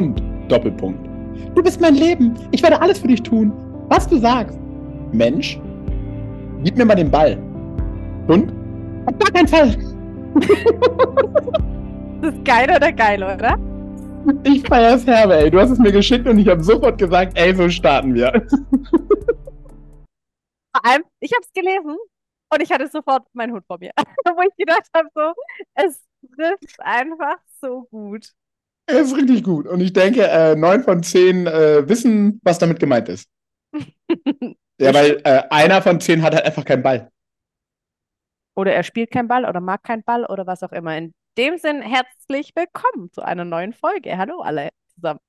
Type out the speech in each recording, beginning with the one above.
Hund, Doppelpunkt. Du bist mein Leben. Ich werde alles für dich tun. Was du sagst. Mensch, gib mir mal den Ball. Hund? Auf gar keinen Fall. das ist geil oder geil, oder? Ich feier's herbe, ey. Du hast es mir geschickt und ich habe sofort gesagt, ey, so starten wir. Vor allem, ich habe es gelesen und ich hatte sofort meinen Hund vor mir. Wo ich gedacht habe, so, es trifft einfach so gut. Es ist richtig gut. Und ich denke, äh, neun von zehn äh, wissen, was damit gemeint ist. ja, weil äh, einer von zehn hat halt einfach keinen Ball. Oder er spielt keinen Ball oder mag keinen Ball oder was auch immer. In dem Sinn, herzlich willkommen zu einer neuen Folge. Hallo alle zusammen.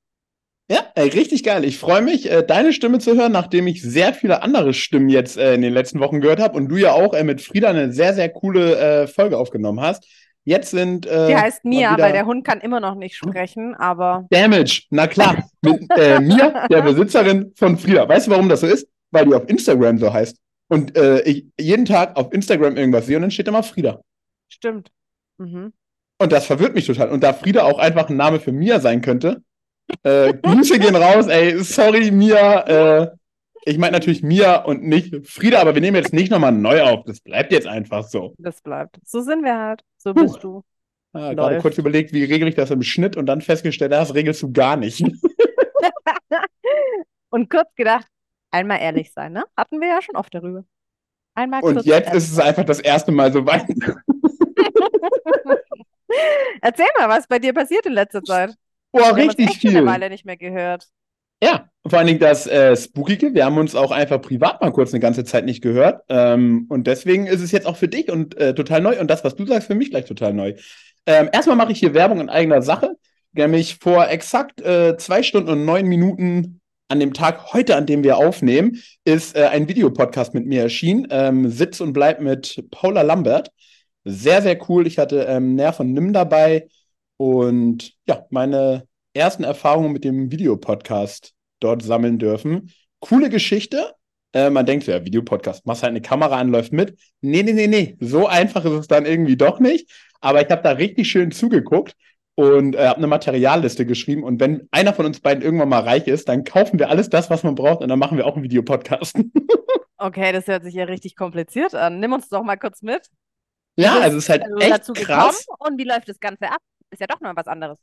Ja, ey, richtig geil. Ich freue mich, äh, deine Stimme zu hören, nachdem ich sehr viele andere Stimmen jetzt äh, in den letzten Wochen gehört habe und du ja auch äh, mit Frieda eine sehr, sehr coole äh, Folge aufgenommen hast. Jetzt sind. Äh, Die heißt Mia, weil der Hund kann immer noch nicht sprechen, aber. Damage, na klar. mit äh, Mia, der Besitzerin von Frieda. Weißt du, warum das so ist? Weil die auf Instagram so heißt. Und ich jeden Tag auf Instagram irgendwas sehe und dann steht immer Frieda. Stimmt. Mhm. Und das verwirrt mich total. Und da Frieda auch einfach ein Name für Mia sein könnte, äh, Grüße gehen raus, ey, sorry, Mia. Äh, ich meine natürlich Mia und nicht Frieda, aber wir nehmen jetzt nicht nochmal neu auf. Das bleibt jetzt einfach so. Das bleibt. So sind wir halt. So bist Puh. du. Ja, gerade kurz überlegt, wie regel ich das im Schnitt und dann festgestellt, das regelst du gar nicht. und kurz gedacht, einmal ehrlich sein, ne? Hatten wir ja schon oft darüber. Einmal und jetzt ist es einfach das erste Mal so weit. Erzähl mal, was bei dir passiert in letzter Zeit. Boah, richtig viel. eine Weile nicht mehr gehört. Ja, vor allen Dingen das äh, Spookige. Wir haben uns auch einfach privat mal kurz eine ganze Zeit nicht gehört. Ähm, und deswegen ist es jetzt auch für dich und äh, total neu. Und das, was du sagst, für mich gleich total neu. Ähm, erstmal mache ich hier Werbung in eigener Sache. Nämlich vor exakt äh, zwei Stunden und neun Minuten an dem Tag heute, an dem wir aufnehmen, ist äh, ein Videopodcast mit mir erschienen. Ähm, Sitz und bleib mit Paula Lambert. Sehr, sehr cool. Ich hatte ähm, Nerv und Nimm dabei. Und ja, meine ersten Erfahrungen mit dem Videopodcast dort sammeln dürfen. Coole Geschichte. Äh, man denkt ja, Videopodcast, machst halt eine Kamera an, läuft mit. Nee, nee, nee, nee. So einfach ist es dann irgendwie doch nicht. Aber ich habe da richtig schön zugeguckt und äh, habe eine Materialliste geschrieben. Und wenn einer von uns beiden irgendwann mal reich ist, dann kaufen wir alles das, was man braucht und dann machen wir auch einen Videopodcast. okay, das hört sich ja richtig kompliziert an. Nimm uns doch mal kurz mit. Ja, also es ist halt also echt krass. Und wie läuft das Ganze ab? ist ja doch noch was anderes.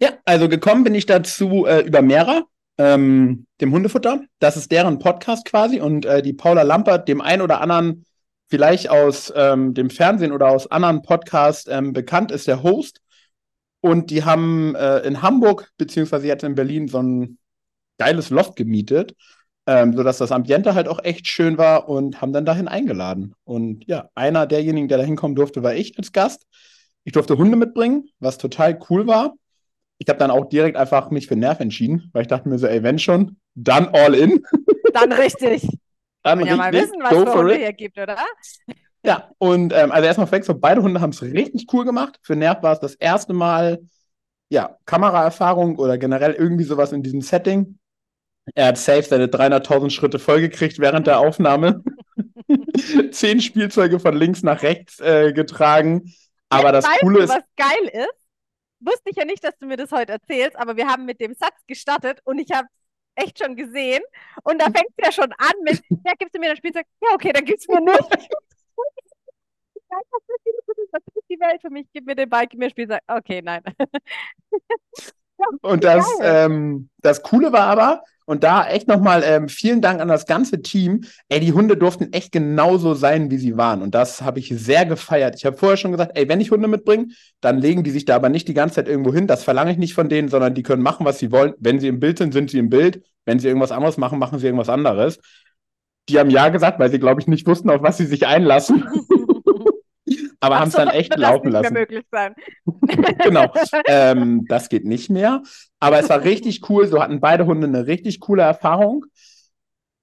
Ja, also gekommen bin ich dazu äh, über Mera, ähm, dem Hundefutter. Das ist deren Podcast quasi und äh, die Paula Lampert, dem einen oder anderen vielleicht aus ähm, dem Fernsehen oder aus anderen Podcasts ähm, bekannt ist, der Host. Und die haben äh, in Hamburg, beziehungsweise jetzt in Berlin, so ein geiles Loft gemietet, ähm, sodass das Ambiente halt auch echt schön war und haben dann dahin eingeladen. Und ja, einer derjenigen, der da hinkommen durfte, war ich als Gast. Ich durfte Hunde mitbringen, was total cool war. Ich habe dann auch direkt einfach mich für Nerv entschieden, weil ich dachte mir so, ey, wenn schon, dann all in. Dann richtig. dann richtig. Ja, mal wissen, was Go für Hunde hier gibt, oder? Ja, und ähm, also erstmal flex, so beide Hunde haben es richtig cool gemacht. Für Nerv war es das erste Mal, ja, Kameraerfahrung oder generell irgendwie sowas in diesem Setting. Er hat safe seine 300.000 Schritte vollgekriegt während der Aufnahme. Zehn Spielzeuge von links nach rechts äh, getragen. Aber das weißt Coole ist. Was geil ist? Wusste ich ja nicht, dass du mir das heute erzählst, aber wir haben mit dem Satz gestartet und ich habe echt schon gesehen. Und da fängt es ja schon an mit, ja, gibst du mir das Spielzeug? Ja, okay, dann gibst du mir nicht. Was ist die Welt für mich? Gib mir den Ball, gib mir Spielzeug. Okay, nein. und das, ähm, das Coole war aber, und da echt nochmal ähm, vielen Dank an das ganze Team. Ey, die Hunde durften echt genauso sein, wie sie waren. Und das habe ich sehr gefeiert. Ich habe vorher schon gesagt, ey, wenn ich Hunde mitbringe, dann legen die sich da aber nicht die ganze Zeit irgendwo hin. Das verlange ich nicht von denen, sondern die können machen, was sie wollen. Wenn sie im Bild sind, sind sie im Bild. Wenn sie irgendwas anderes machen, machen sie irgendwas anderes. Die haben Ja gesagt, weil sie, glaube ich, nicht wussten, auf was sie sich einlassen. aber haben es dann echt laufen lassen. Das nicht mehr möglich sein. genau. Ähm, das geht nicht mehr. Aber es war richtig cool. So hatten beide Hunde eine richtig coole Erfahrung.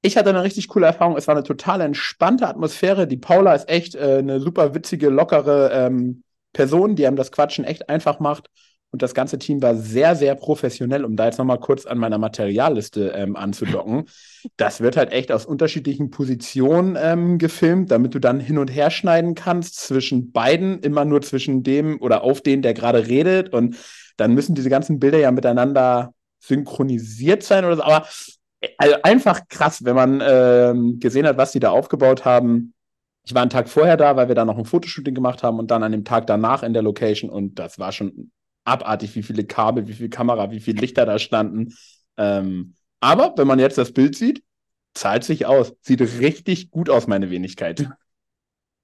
Ich hatte eine richtig coole Erfahrung. Es war eine total entspannte Atmosphäre. Die Paula ist echt äh, eine super witzige, lockere ähm, Person, die einem das Quatschen echt einfach macht. Und das ganze Team war sehr, sehr professionell, um da jetzt nochmal kurz an meiner Materialliste ähm, anzudocken. das wird halt echt aus unterschiedlichen Positionen ähm, gefilmt, damit du dann hin und her schneiden kannst zwischen beiden, immer nur zwischen dem oder auf den, der gerade redet. Und dann müssen diese ganzen Bilder ja miteinander synchronisiert sein oder so. Aber also einfach krass, wenn man ähm, gesehen hat, was die da aufgebaut haben. Ich war einen Tag vorher da, weil wir da noch ein Fotoshooting gemacht haben und dann an dem Tag danach in der Location und das war schon abartig, wie viele Kabel, wie viel Kamera, wie viele Lichter da standen. Ähm, aber wenn man jetzt das Bild sieht, zahlt sich aus. Sieht richtig gut aus, meine Wenigkeit.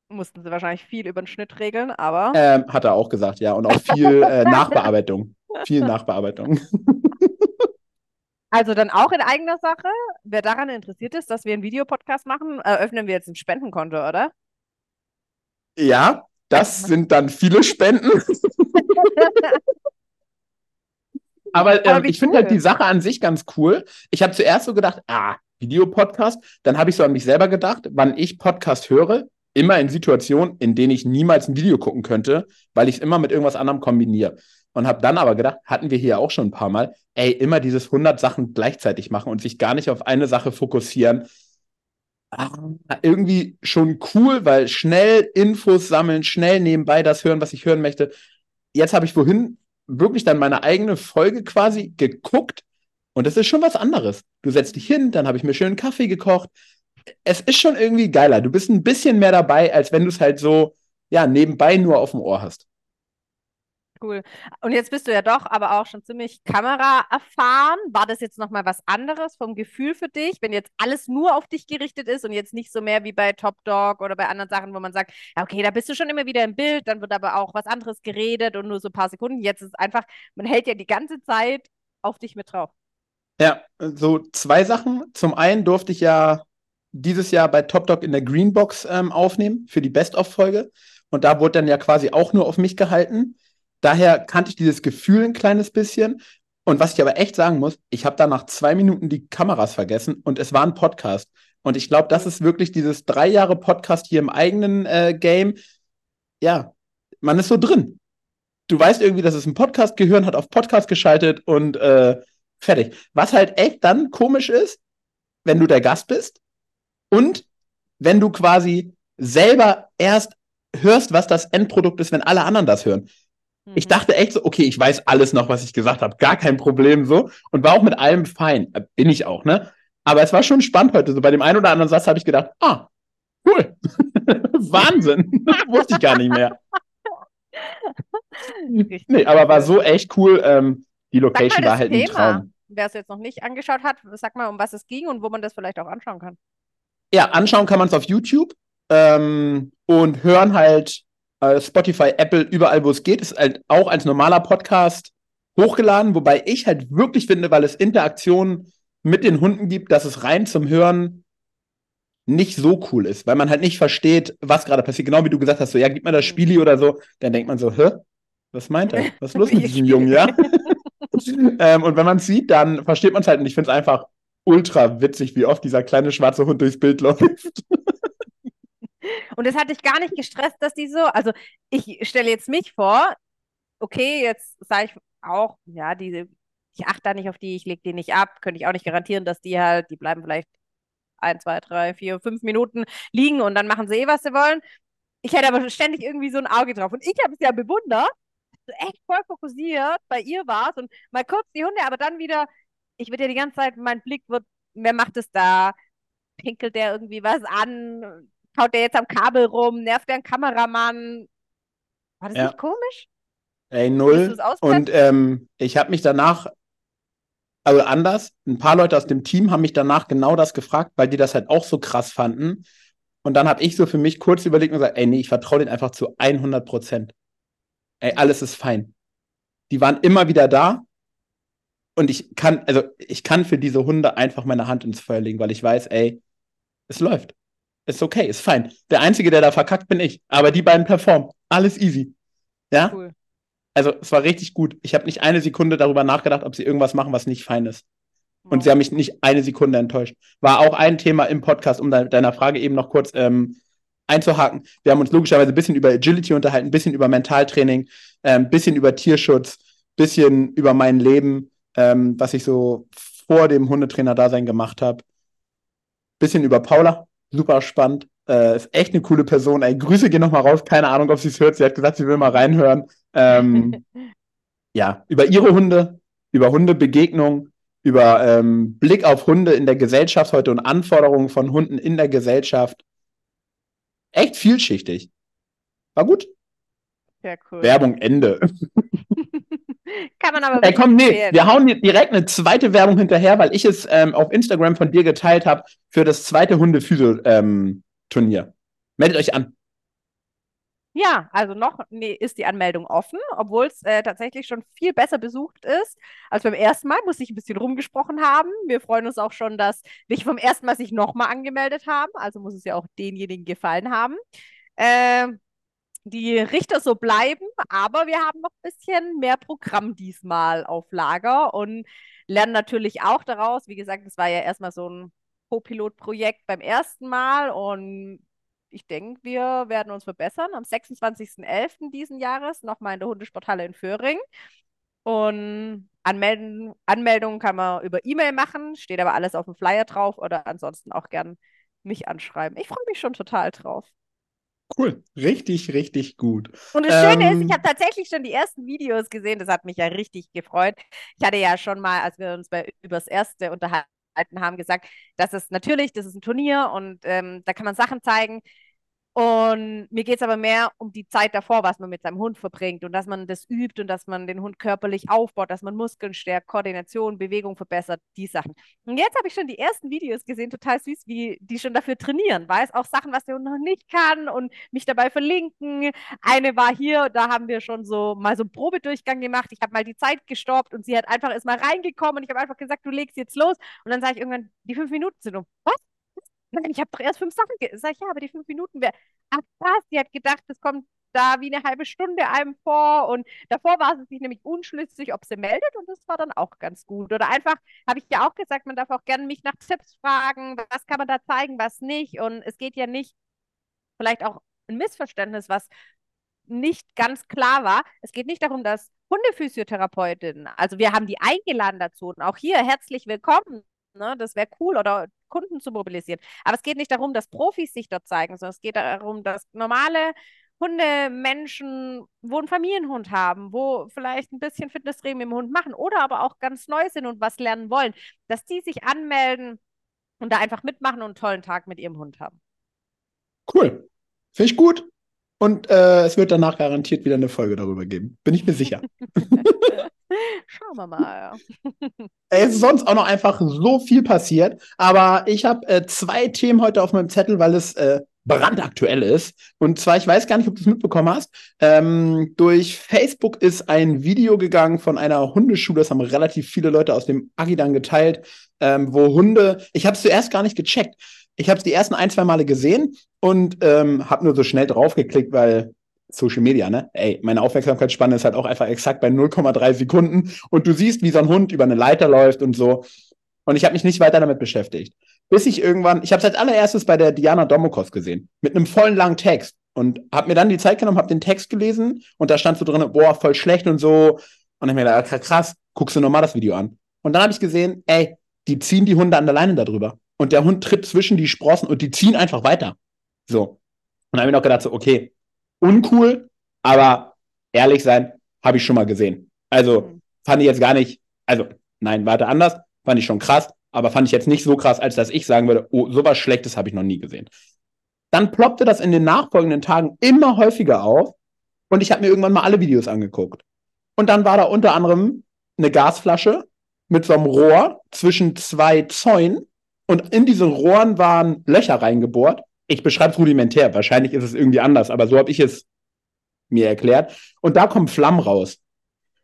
Mussten sie wahrscheinlich viel über den Schnitt regeln, aber. Ähm, hat er auch gesagt, ja. Und auch viel äh, Nachbearbeitung. Viel Nachbearbeitung. Also dann auch in eigener Sache. Wer daran interessiert ist, dass wir einen Videopodcast machen, eröffnen wir jetzt ein Spendenkonto, oder? Ja, das sind dann viele Spenden. Aber, ähm, ich finde halt die Sache an sich ganz cool. Ich habe zuerst so gedacht, ah, Videopodcast. Dann habe ich so an mich selber gedacht, wann ich Podcast höre, immer in Situationen, in denen ich niemals ein Video gucken könnte, weil ich es immer mit irgendwas anderem kombiniere. Und habe dann aber gedacht, hatten wir hier auch schon ein paar Mal, ey, immer dieses 100 Sachen gleichzeitig machen und sich gar nicht auf eine Sache fokussieren. Ah, irgendwie schon cool, weil schnell Infos sammeln, schnell nebenbei das hören, was ich hören möchte. Jetzt habe ich vorhin wirklich dann meine eigene Folge quasi geguckt und das ist schon was anderes. Du setzt dich hin, dann habe ich mir schön Kaffee gekocht. Es ist schon irgendwie geiler. Du bist ein bisschen mehr dabei, als wenn du es halt so, ja, nebenbei nur auf dem Ohr hast. Cool. Und jetzt bist du ja doch aber auch schon ziemlich Kamera erfahren. War das jetzt nochmal was anderes vom Gefühl für dich, wenn jetzt alles nur auf dich gerichtet ist und jetzt nicht so mehr wie bei Top Dog oder bei anderen Sachen, wo man sagt, okay, da bist du schon immer wieder im Bild, dann wird aber auch was anderes geredet und nur so ein paar Sekunden. Jetzt ist es einfach, man hält ja die ganze Zeit auf dich mit drauf. Ja, so zwei Sachen. Zum einen durfte ich ja dieses Jahr bei Top Dog in der Greenbox ähm, aufnehmen für die Best-of-Folge. Und da wurde dann ja quasi auch nur auf mich gehalten. Daher kannte ich dieses Gefühl ein kleines bisschen. Und was ich aber echt sagen muss, ich habe da nach zwei Minuten die Kameras vergessen und es war ein Podcast. Und ich glaube, das ist wirklich dieses drei Jahre Podcast hier im eigenen äh, Game. Ja, man ist so drin. Du weißt irgendwie, dass es ein Podcast, Gehirn hat auf Podcast geschaltet und äh, fertig. Was halt echt dann komisch ist, wenn du der Gast bist und wenn du quasi selber erst hörst, was das Endprodukt ist, wenn alle anderen das hören. Ich mhm. dachte echt so, okay, ich weiß alles noch, was ich gesagt habe, gar kein Problem so und war auch mit allem fein. Äh, bin ich auch, ne? Aber es war schon spannend heute. So bei dem einen oder anderen Satz habe ich gedacht, ah, cool. Wahnsinn. Wusste ich gar nicht mehr. nee, aber war so echt cool. Ähm, die Location war halt Thema. ein Traum. Wer es jetzt noch nicht angeschaut hat, sag mal, um was es ging und wo man das vielleicht auch anschauen kann. Ja, anschauen kann man es auf YouTube ähm, und hören halt Spotify, Apple, überall, wo es geht, ist halt auch als normaler Podcast hochgeladen, wobei ich halt wirklich finde, weil es Interaktionen mit den Hunden gibt, dass es rein zum Hören nicht so cool ist, weil man halt nicht versteht, was gerade passiert. Genau wie du gesagt hast, so, ja, gib mir das Spieli oder so, dann denkt man so, hä? Was meint er? Was ist los mit diesem Jungen, ja? ähm, und wenn man es sieht, dann versteht man es halt und ich finde es einfach ultra witzig, wie oft dieser kleine schwarze Hund durchs Bild läuft. Und es hat dich gar nicht gestresst, dass die so, also ich stelle jetzt mich vor, okay, jetzt sage ich auch, ja, diese, ich achte da nicht auf die, ich lege die nicht ab, könnte ich auch nicht garantieren, dass die halt, die bleiben vielleicht ein, zwei, drei, vier, fünf Minuten liegen und dann machen sie eh, was sie wollen. Ich hätte aber ständig irgendwie so ein Auge drauf. Und ich habe es ja bewundert, du echt voll fokussiert bei ihr warst und mal kurz die Hunde, aber dann wieder, ich würde ja die ganze Zeit, mein Blick wird, wer macht es da? Pinkelt der irgendwie was an? Haut der jetzt am Kabel rum, nervt der einen Kameramann. War das ja. nicht komisch? Ey, null. Und ähm, ich habe mich danach, also anders, ein paar Leute aus dem Team haben mich danach genau das gefragt, weil die das halt auch so krass fanden. Und dann habe ich so für mich kurz überlegt und gesagt, ey, nee, ich vertraue denen einfach zu 100 Prozent. Ey, alles ist fein. Die waren immer wieder da. Und ich kann, also ich kann für diese Hunde einfach meine Hand ins Feuer legen, weil ich weiß, ey, es läuft. Ist okay, ist fein. Der Einzige, der da verkackt, bin ich. Aber die beiden performen. Alles easy. Ja? Cool. Also, es war richtig gut. Ich habe nicht eine Sekunde darüber nachgedacht, ob sie irgendwas machen, was nicht fein ist. Und sie haben mich nicht eine Sekunde enttäuscht. War auch ein Thema im Podcast, um de deiner Frage eben noch kurz ähm, einzuhaken. Wir haben uns logischerweise ein bisschen über Agility unterhalten, ein bisschen über Mentaltraining, ein ähm, bisschen über Tierschutz. bisschen über mein Leben, ähm, was ich so vor dem Hundetrainer-Dasein gemacht habe. Bisschen über Paula, super spannend. Äh, ist echt eine coole Person. Ey, Grüße gehen nochmal raus. Keine Ahnung, ob sie es hört. Sie hat gesagt, sie will mal reinhören. Ähm, ja, über ihre Hunde, über Hundebegegnung, über ähm, Blick auf Hunde in der Gesellschaft heute und Anforderungen von Hunden in der Gesellschaft. Echt vielschichtig. War gut. Sehr cool. Werbung Ende. Kann man aber Ey, komm, nee, empfehlen. wir hauen dir direkt eine zweite Werbung hinterher, weil ich es ähm, auf Instagram von dir geteilt habe für das zweite Hunde-Physio-Turnier. Meldet euch an. Ja, also noch nee, ist die Anmeldung offen, obwohl es äh, tatsächlich schon viel besser besucht ist als beim ersten Mal. Muss ich ein bisschen rumgesprochen haben. Wir freuen uns auch schon, dass welche vom ersten Mal sich nochmal angemeldet haben. Also muss es ja auch denjenigen gefallen haben. Ähm, die Richter so bleiben, aber wir haben noch ein bisschen mehr Programm diesmal auf Lager und lernen natürlich auch daraus. Wie gesagt, es war ja erstmal so ein Co-Pilot-Projekt beim ersten Mal und ich denke, wir werden uns verbessern. Am 26.11. diesen Jahres nochmal in der Hundesporthalle in Föhring. Und anmelden, Anmeldungen kann man über E-Mail machen, steht aber alles auf dem Flyer drauf oder ansonsten auch gern mich anschreiben. Ich freue mich schon total drauf. Cool. Richtig, richtig gut. Und das Schöne ist, Ähm, ich habe tatsächlich schon die ersten Videos gesehen. Das hat mich ja richtig gefreut. Ich hatte ja schon mal, als wir uns bei übers erste unterhalten haben, gesagt, dass es natürlich, das ist ein Turnier und ähm, da kann man Sachen zeigen. Und mir geht es aber mehr um die Zeit davor, was man mit seinem Hund verbringt und dass man das übt und dass man den Hund körperlich aufbaut, dass man Muskeln stärkt, Koordination, Bewegung verbessert, die Sachen. Und jetzt habe ich schon die ersten Videos gesehen, total süß, wie die schon dafür trainieren, weiß auch Sachen, was der Hund noch nicht kann und mich dabei verlinken. Eine war hier, da haben wir schon so mal so einen Probedurchgang gemacht. Ich habe mal die Zeit gestoppt und sie hat einfach ist mal reingekommen und ich habe einfach gesagt, du legst jetzt los. Und dann sage ich irgendwann, die fünf Minuten sind um. Was? Nein, ich habe doch erst fünf Sachen. ge- Sag ich, ja, aber die fünf Minuten wäre. Ach krass, die hat gedacht, das kommt da wie eine halbe Stunde einem vor. Und davor war sie sich nämlich unschlüssig, ob sie meldet. Und das war dann auch ganz gut. Oder einfach, habe ich ja auch gesagt, man darf auch gerne mich nach Tipps fragen. Was kann man da zeigen, was nicht? Und es geht ja nicht, vielleicht auch ein Missverständnis, was nicht ganz klar war. Es geht nicht darum, dass Hundephysiotherapeutinnen, also wir haben die eingeladen dazu und auch hier herzlich willkommen. Ne? Das wäre cool oder Kunden zu mobilisieren. Aber es geht nicht darum, dass Profis sich dort zeigen, sondern es geht darum, dass normale Hundemenschen, wo einen Familienhund haben, wo vielleicht ein bisschen Fitnesstraining mit dem Hund machen oder aber auch ganz neu sind und was lernen wollen, dass die sich anmelden und da einfach mitmachen und einen tollen Tag mit ihrem Hund haben. Cool. Finde ich gut. Und äh, es wird danach garantiert wieder eine Folge darüber geben. Bin ich mir sicher. Schauen wir mal. Es ist sonst auch noch einfach so viel passiert. Aber ich habe äh, zwei Themen heute auf meinem Zettel, weil es äh, brandaktuell ist. Und zwar, ich weiß gar nicht, ob du es mitbekommen hast. Ähm, durch Facebook ist ein Video gegangen von einer Hundeschule. Das haben relativ viele Leute aus dem Agidan geteilt, ähm, wo Hunde. Ich habe es zuerst gar nicht gecheckt. Ich habe es die ersten ein, zwei Male gesehen und ähm, habe nur so schnell draufgeklickt, weil Social Media, ne? Ey, meine Aufmerksamkeitsspanne ist halt auch einfach exakt bei 0,3 Sekunden und du siehst, wie so ein Hund über eine Leiter läuft und so. Und ich habe mich nicht weiter damit beschäftigt. Bis ich irgendwann, ich habe es als allererstes bei der Diana Domokos gesehen, mit einem vollen langen Text und habe mir dann die Zeit genommen, habe den Text gelesen und da stand so drin, boah, voll schlecht und so. Und ich mir gedacht, krass, guckst du nochmal das Video an. Und dann habe ich gesehen, ey, die ziehen die Hunde an der Leine darüber. Und der Hund tritt zwischen die Sprossen und die ziehen einfach weiter. So. Und dann habe ich noch gedacht, so, okay, uncool, aber ehrlich sein, habe ich schon mal gesehen. Also Mhm. fand ich jetzt gar nicht, also nein, warte anders, fand ich schon krass, aber fand ich jetzt nicht so krass, als dass ich sagen würde, oh, sowas Schlechtes habe ich noch nie gesehen. Dann ploppte das in den nachfolgenden Tagen immer häufiger auf und ich habe mir irgendwann mal alle Videos angeguckt. Und dann war da unter anderem eine Gasflasche mit so einem Rohr zwischen zwei Zäunen und in diesen Rohren waren Löcher reingebohrt. Ich beschreibe es rudimentär, wahrscheinlich ist es irgendwie anders, aber so habe ich es mir erklärt. Und da kommen Flammen raus.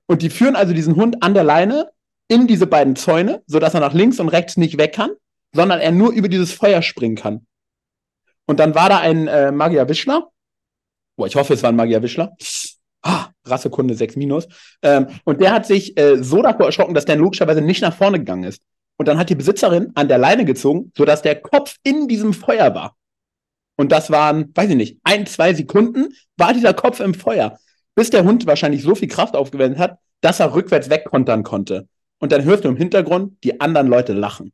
Und die führen also diesen Hund an der Leine in diese beiden Zäune, sodass er nach links und rechts nicht weg kann, sondern er nur über dieses Feuer springen kann. Und dann war da ein äh, Magier Wischler. Boah, ich hoffe, es war ein Magier Wischler. Ah, Rassekunde 6 minus. Ähm, und der hat sich äh, so davor erschrocken, dass der logischerweise nicht nach vorne gegangen ist. Und dann hat die Besitzerin an der Leine gezogen, sodass der Kopf in diesem Feuer war. Und das waren, weiß ich nicht, ein, zwei Sekunden war dieser Kopf im Feuer. Bis der Hund wahrscheinlich so viel Kraft aufgewendet hat, dass er rückwärts wegkontern konnte. Und dann hörst du im Hintergrund die anderen Leute lachen.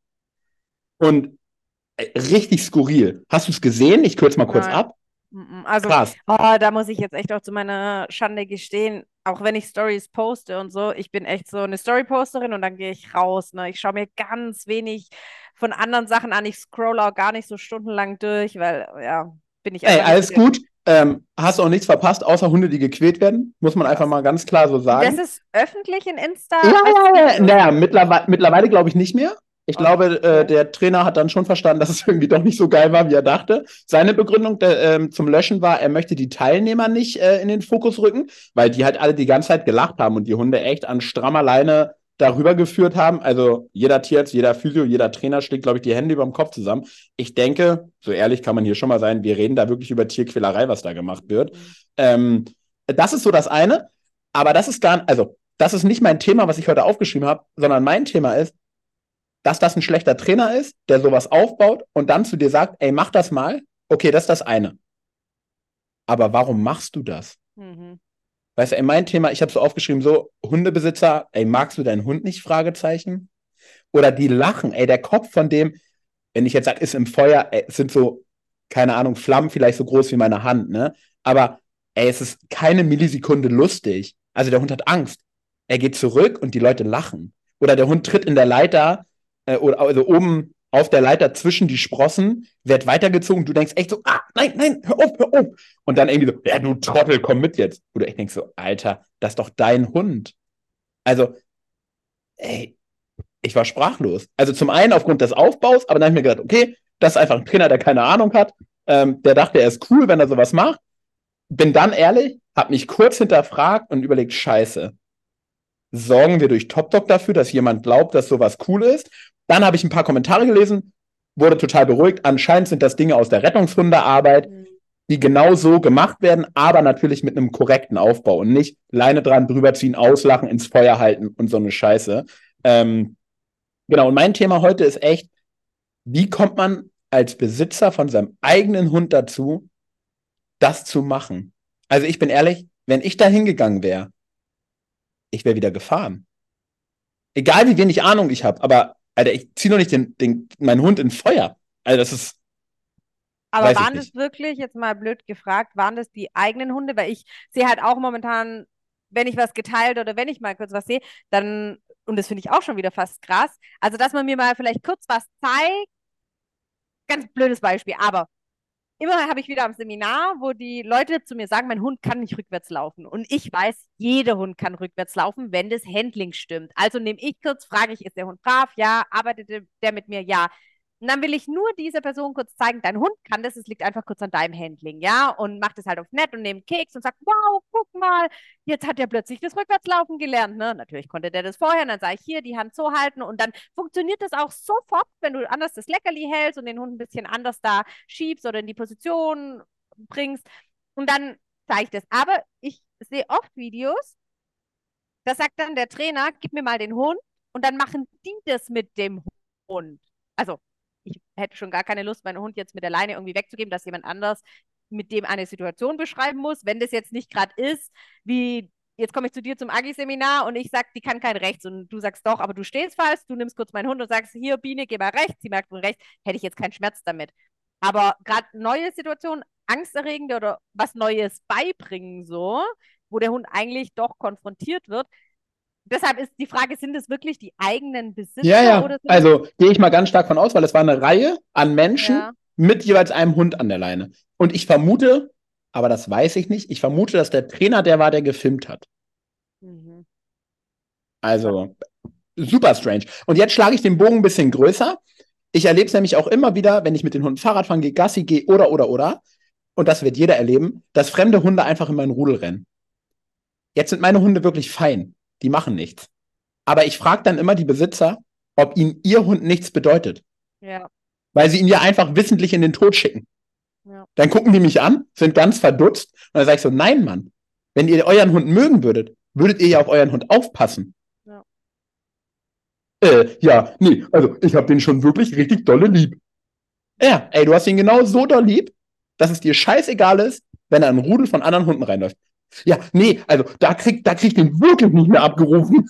Und äh, richtig skurril. Hast du es gesehen? Ich kürze mal kurz Nein. ab. Also, oh, da muss ich jetzt echt auch zu meiner Schande gestehen, auch wenn ich Stories poste und so, ich bin echt so eine Story-Posterin und dann gehe ich raus. Ne? Ich schaue mir ganz wenig von anderen Sachen an. Ich scroll auch gar nicht so stundenlang durch, weil, ja, bin ich Ey, alles gut. Ähm, hast du auch nichts verpasst, außer Hunde, die gequält werden? Muss man einfach mal ganz klar so sagen. Das ist öffentlich in Insta. Ja, ja, ja. Naja, mittlerweile, mittlerweile glaube ich nicht mehr. Ich Okay. glaube, äh, der Trainer hat dann schon verstanden, dass es irgendwie doch nicht so geil war, wie er dachte. Seine Begründung der, ähm, zum Löschen war, er möchte die Teilnehmer nicht äh, in den Fokus rücken, weil die halt alle die ganze Zeit gelacht haben und die Hunde echt an strammer Leine darüber geführt haben. Also jeder Tierarzt, jeder Physio, jeder Trainer schlägt, glaube ich, die Hände über dem Kopf zusammen. Ich denke, so ehrlich kann man hier schon mal sein, wir reden da wirklich über Tierquälerei, was da gemacht wird. Ähm, das ist so das eine, aber das ist gar, also das ist nicht mein Thema, was ich heute aufgeschrieben habe, sondern mein Thema ist, dass das ein schlechter Trainer ist, der sowas aufbaut und dann zu dir sagt, ey, mach das mal. Okay, das ist das eine. Aber warum machst du das? Mhm. Weißt du, ey, mein Thema, ich habe so aufgeschrieben, so Hundebesitzer, ey, magst du deinen Hund nicht? Fragezeichen. Oder die lachen, ey, der Kopf von dem, wenn ich jetzt sage, ist im Feuer, ey, sind so, keine Ahnung, Flammen vielleicht so groß wie meine Hand, ne? Aber, ey, es ist keine Millisekunde lustig. Also der Hund hat Angst. Er geht zurück und die Leute lachen. Oder der Hund tritt in der Leiter, äh, oder also oben auf der Leiter zwischen die Sprossen, wird weitergezogen. Du denkst echt so, ah, nein, nein, hör auf, hör auf. Und dann irgendwie so, ja, du Trottel, komm mit jetzt. Wo du echt so, Alter, das ist doch dein Hund. Also, ey, ich war sprachlos. Also zum einen aufgrund des Aufbaus, aber dann habe ich mir gedacht, okay, das ist einfach ein Trainer, der keine Ahnung hat. Ähm, der dachte, er ist cool, wenn er sowas macht. Bin dann ehrlich, habe mich kurz hinterfragt und überlegt, scheiße, sorgen wir durch TopDoc dafür, dass jemand glaubt, dass sowas cool ist? Dann habe ich ein paar Kommentare gelesen, wurde total beruhigt. Anscheinend sind das Dinge aus der Rettungshundearbeit, die genau so gemacht werden, aber natürlich mit einem korrekten Aufbau und nicht Leine dran, drüber ziehen, auslachen, ins Feuer halten und so eine Scheiße. Ähm, genau, und mein Thema heute ist echt, wie kommt man als Besitzer von seinem eigenen Hund dazu, das zu machen? Also ich bin ehrlich, wenn ich da hingegangen wäre, ich wäre wieder gefahren. Egal wie wenig Ahnung ich habe, aber Alter, ich ziehe doch nicht den, den, meinen Hund in Feuer. Also das ist, Aber waren das wirklich, jetzt mal blöd gefragt, waren das die eigenen Hunde? Weil ich sehe halt auch momentan, wenn ich was geteilt oder wenn ich mal kurz was sehe, dann, und das finde ich auch schon wieder fast krass, also dass man mir mal vielleicht kurz was zeigt, ganz blödes Beispiel, aber immer habe ich wieder am Seminar, wo die Leute zu mir sagen, mein Hund kann nicht rückwärts laufen. Und ich weiß, jeder Hund kann rückwärts laufen, wenn das Handling stimmt. Also nehme ich kurz, frage ich, ist der Hund brav? Ja. Arbeitet der mit mir? Ja. Und dann will ich nur dieser Person kurz zeigen, dein Hund kann das, es liegt einfach kurz an deinem Handling, ja? Und macht es halt auf nett und nehmt Keks und sagt, wow, guck mal, jetzt hat er plötzlich das Rückwärtslaufen gelernt, ne? Natürlich konnte der das vorher, und dann sage ich hier, die Hand so halten und dann funktioniert das auch sofort, wenn du anders das Leckerli hältst und den Hund ein bisschen anders da schiebst oder in die Position bringst und dann zeige ich das. Aber ich sehe oft Videos, da sagt dann der Trainer, gib mir mal den Hund und dann machen die das mit dem Hund. Also ich hätte schon gar keine Lust, meinen Hund jetzt mit der Leine irgendwie wegzugeben, dass jemand anders mit dem eine Situation beschreiben muss. Wenn das jetzt nicht gerade ist, wie jetzt komme ich zu dir zum Agi-Seminar und ich sage, die kann kein rechts und du sagst doch, aber du stehst falsch, du nimmst kurz meinen Hund und sagst, hier Biene, geh mal rechts, sie merkt wohl rechts, hätte ich jetzt keinen Schmerz damit. Aber gerade neue Situationen, angsterregende oder was Neues beibringen so, wo der Hund eigentlich doch konfrontiert wird, deshalb ist die Frage, sind es wirklich die eigenen Besitzer ja, ja. oder Also gehe ich mal ganz stark von aus, weil es war eine Reihe an Menschen Ja. mit jeweils einem Hund an der Leine. Und ich vermute, aber das weiß ich nicht, ich vermute, dass der Trainer der war, der gefilmt hat. Mhm. Also super strange. Und jetzt schlage ich den Bogen ein bisschen größer. Ich erlebe es nämlich auch immer wieder, wenn ich mit den Hunden Fahrrad fahren gehe, Gassi gehe oder, oder, oder. Und das wird jeder erleben, dass fremde Hunde einfach in meinen Rudel rennen. Jetzt sind meine Hunde wirklich fein. Die machen nichts. Aber ich frage dann immer die Besitzer, ob ihnen ihr Hund nichts bedeutet. Ja. Weil sie ihn ja einfach wissentlich in den Tod schicken. Ja. Dann gucken die mich an, sind ganz verdutzt. Und dann sage ich so, nein, Mann. Wenn ihr euren Hund mögen würdet, würdet ihr ja auf euren Hund aufpassen. Ja. Äh, ja, nee, also ich habe den schon wirklich richtig dolle lieb. Ja, ey, du hast ihn genau so doll lieb, dass es dir scheißegal ist, wenn er in einen Rudel von anderen Hunden reinläuft. Ja, nee, also da kriegt da krieg ich den wirklich nicht mehr abgerufen.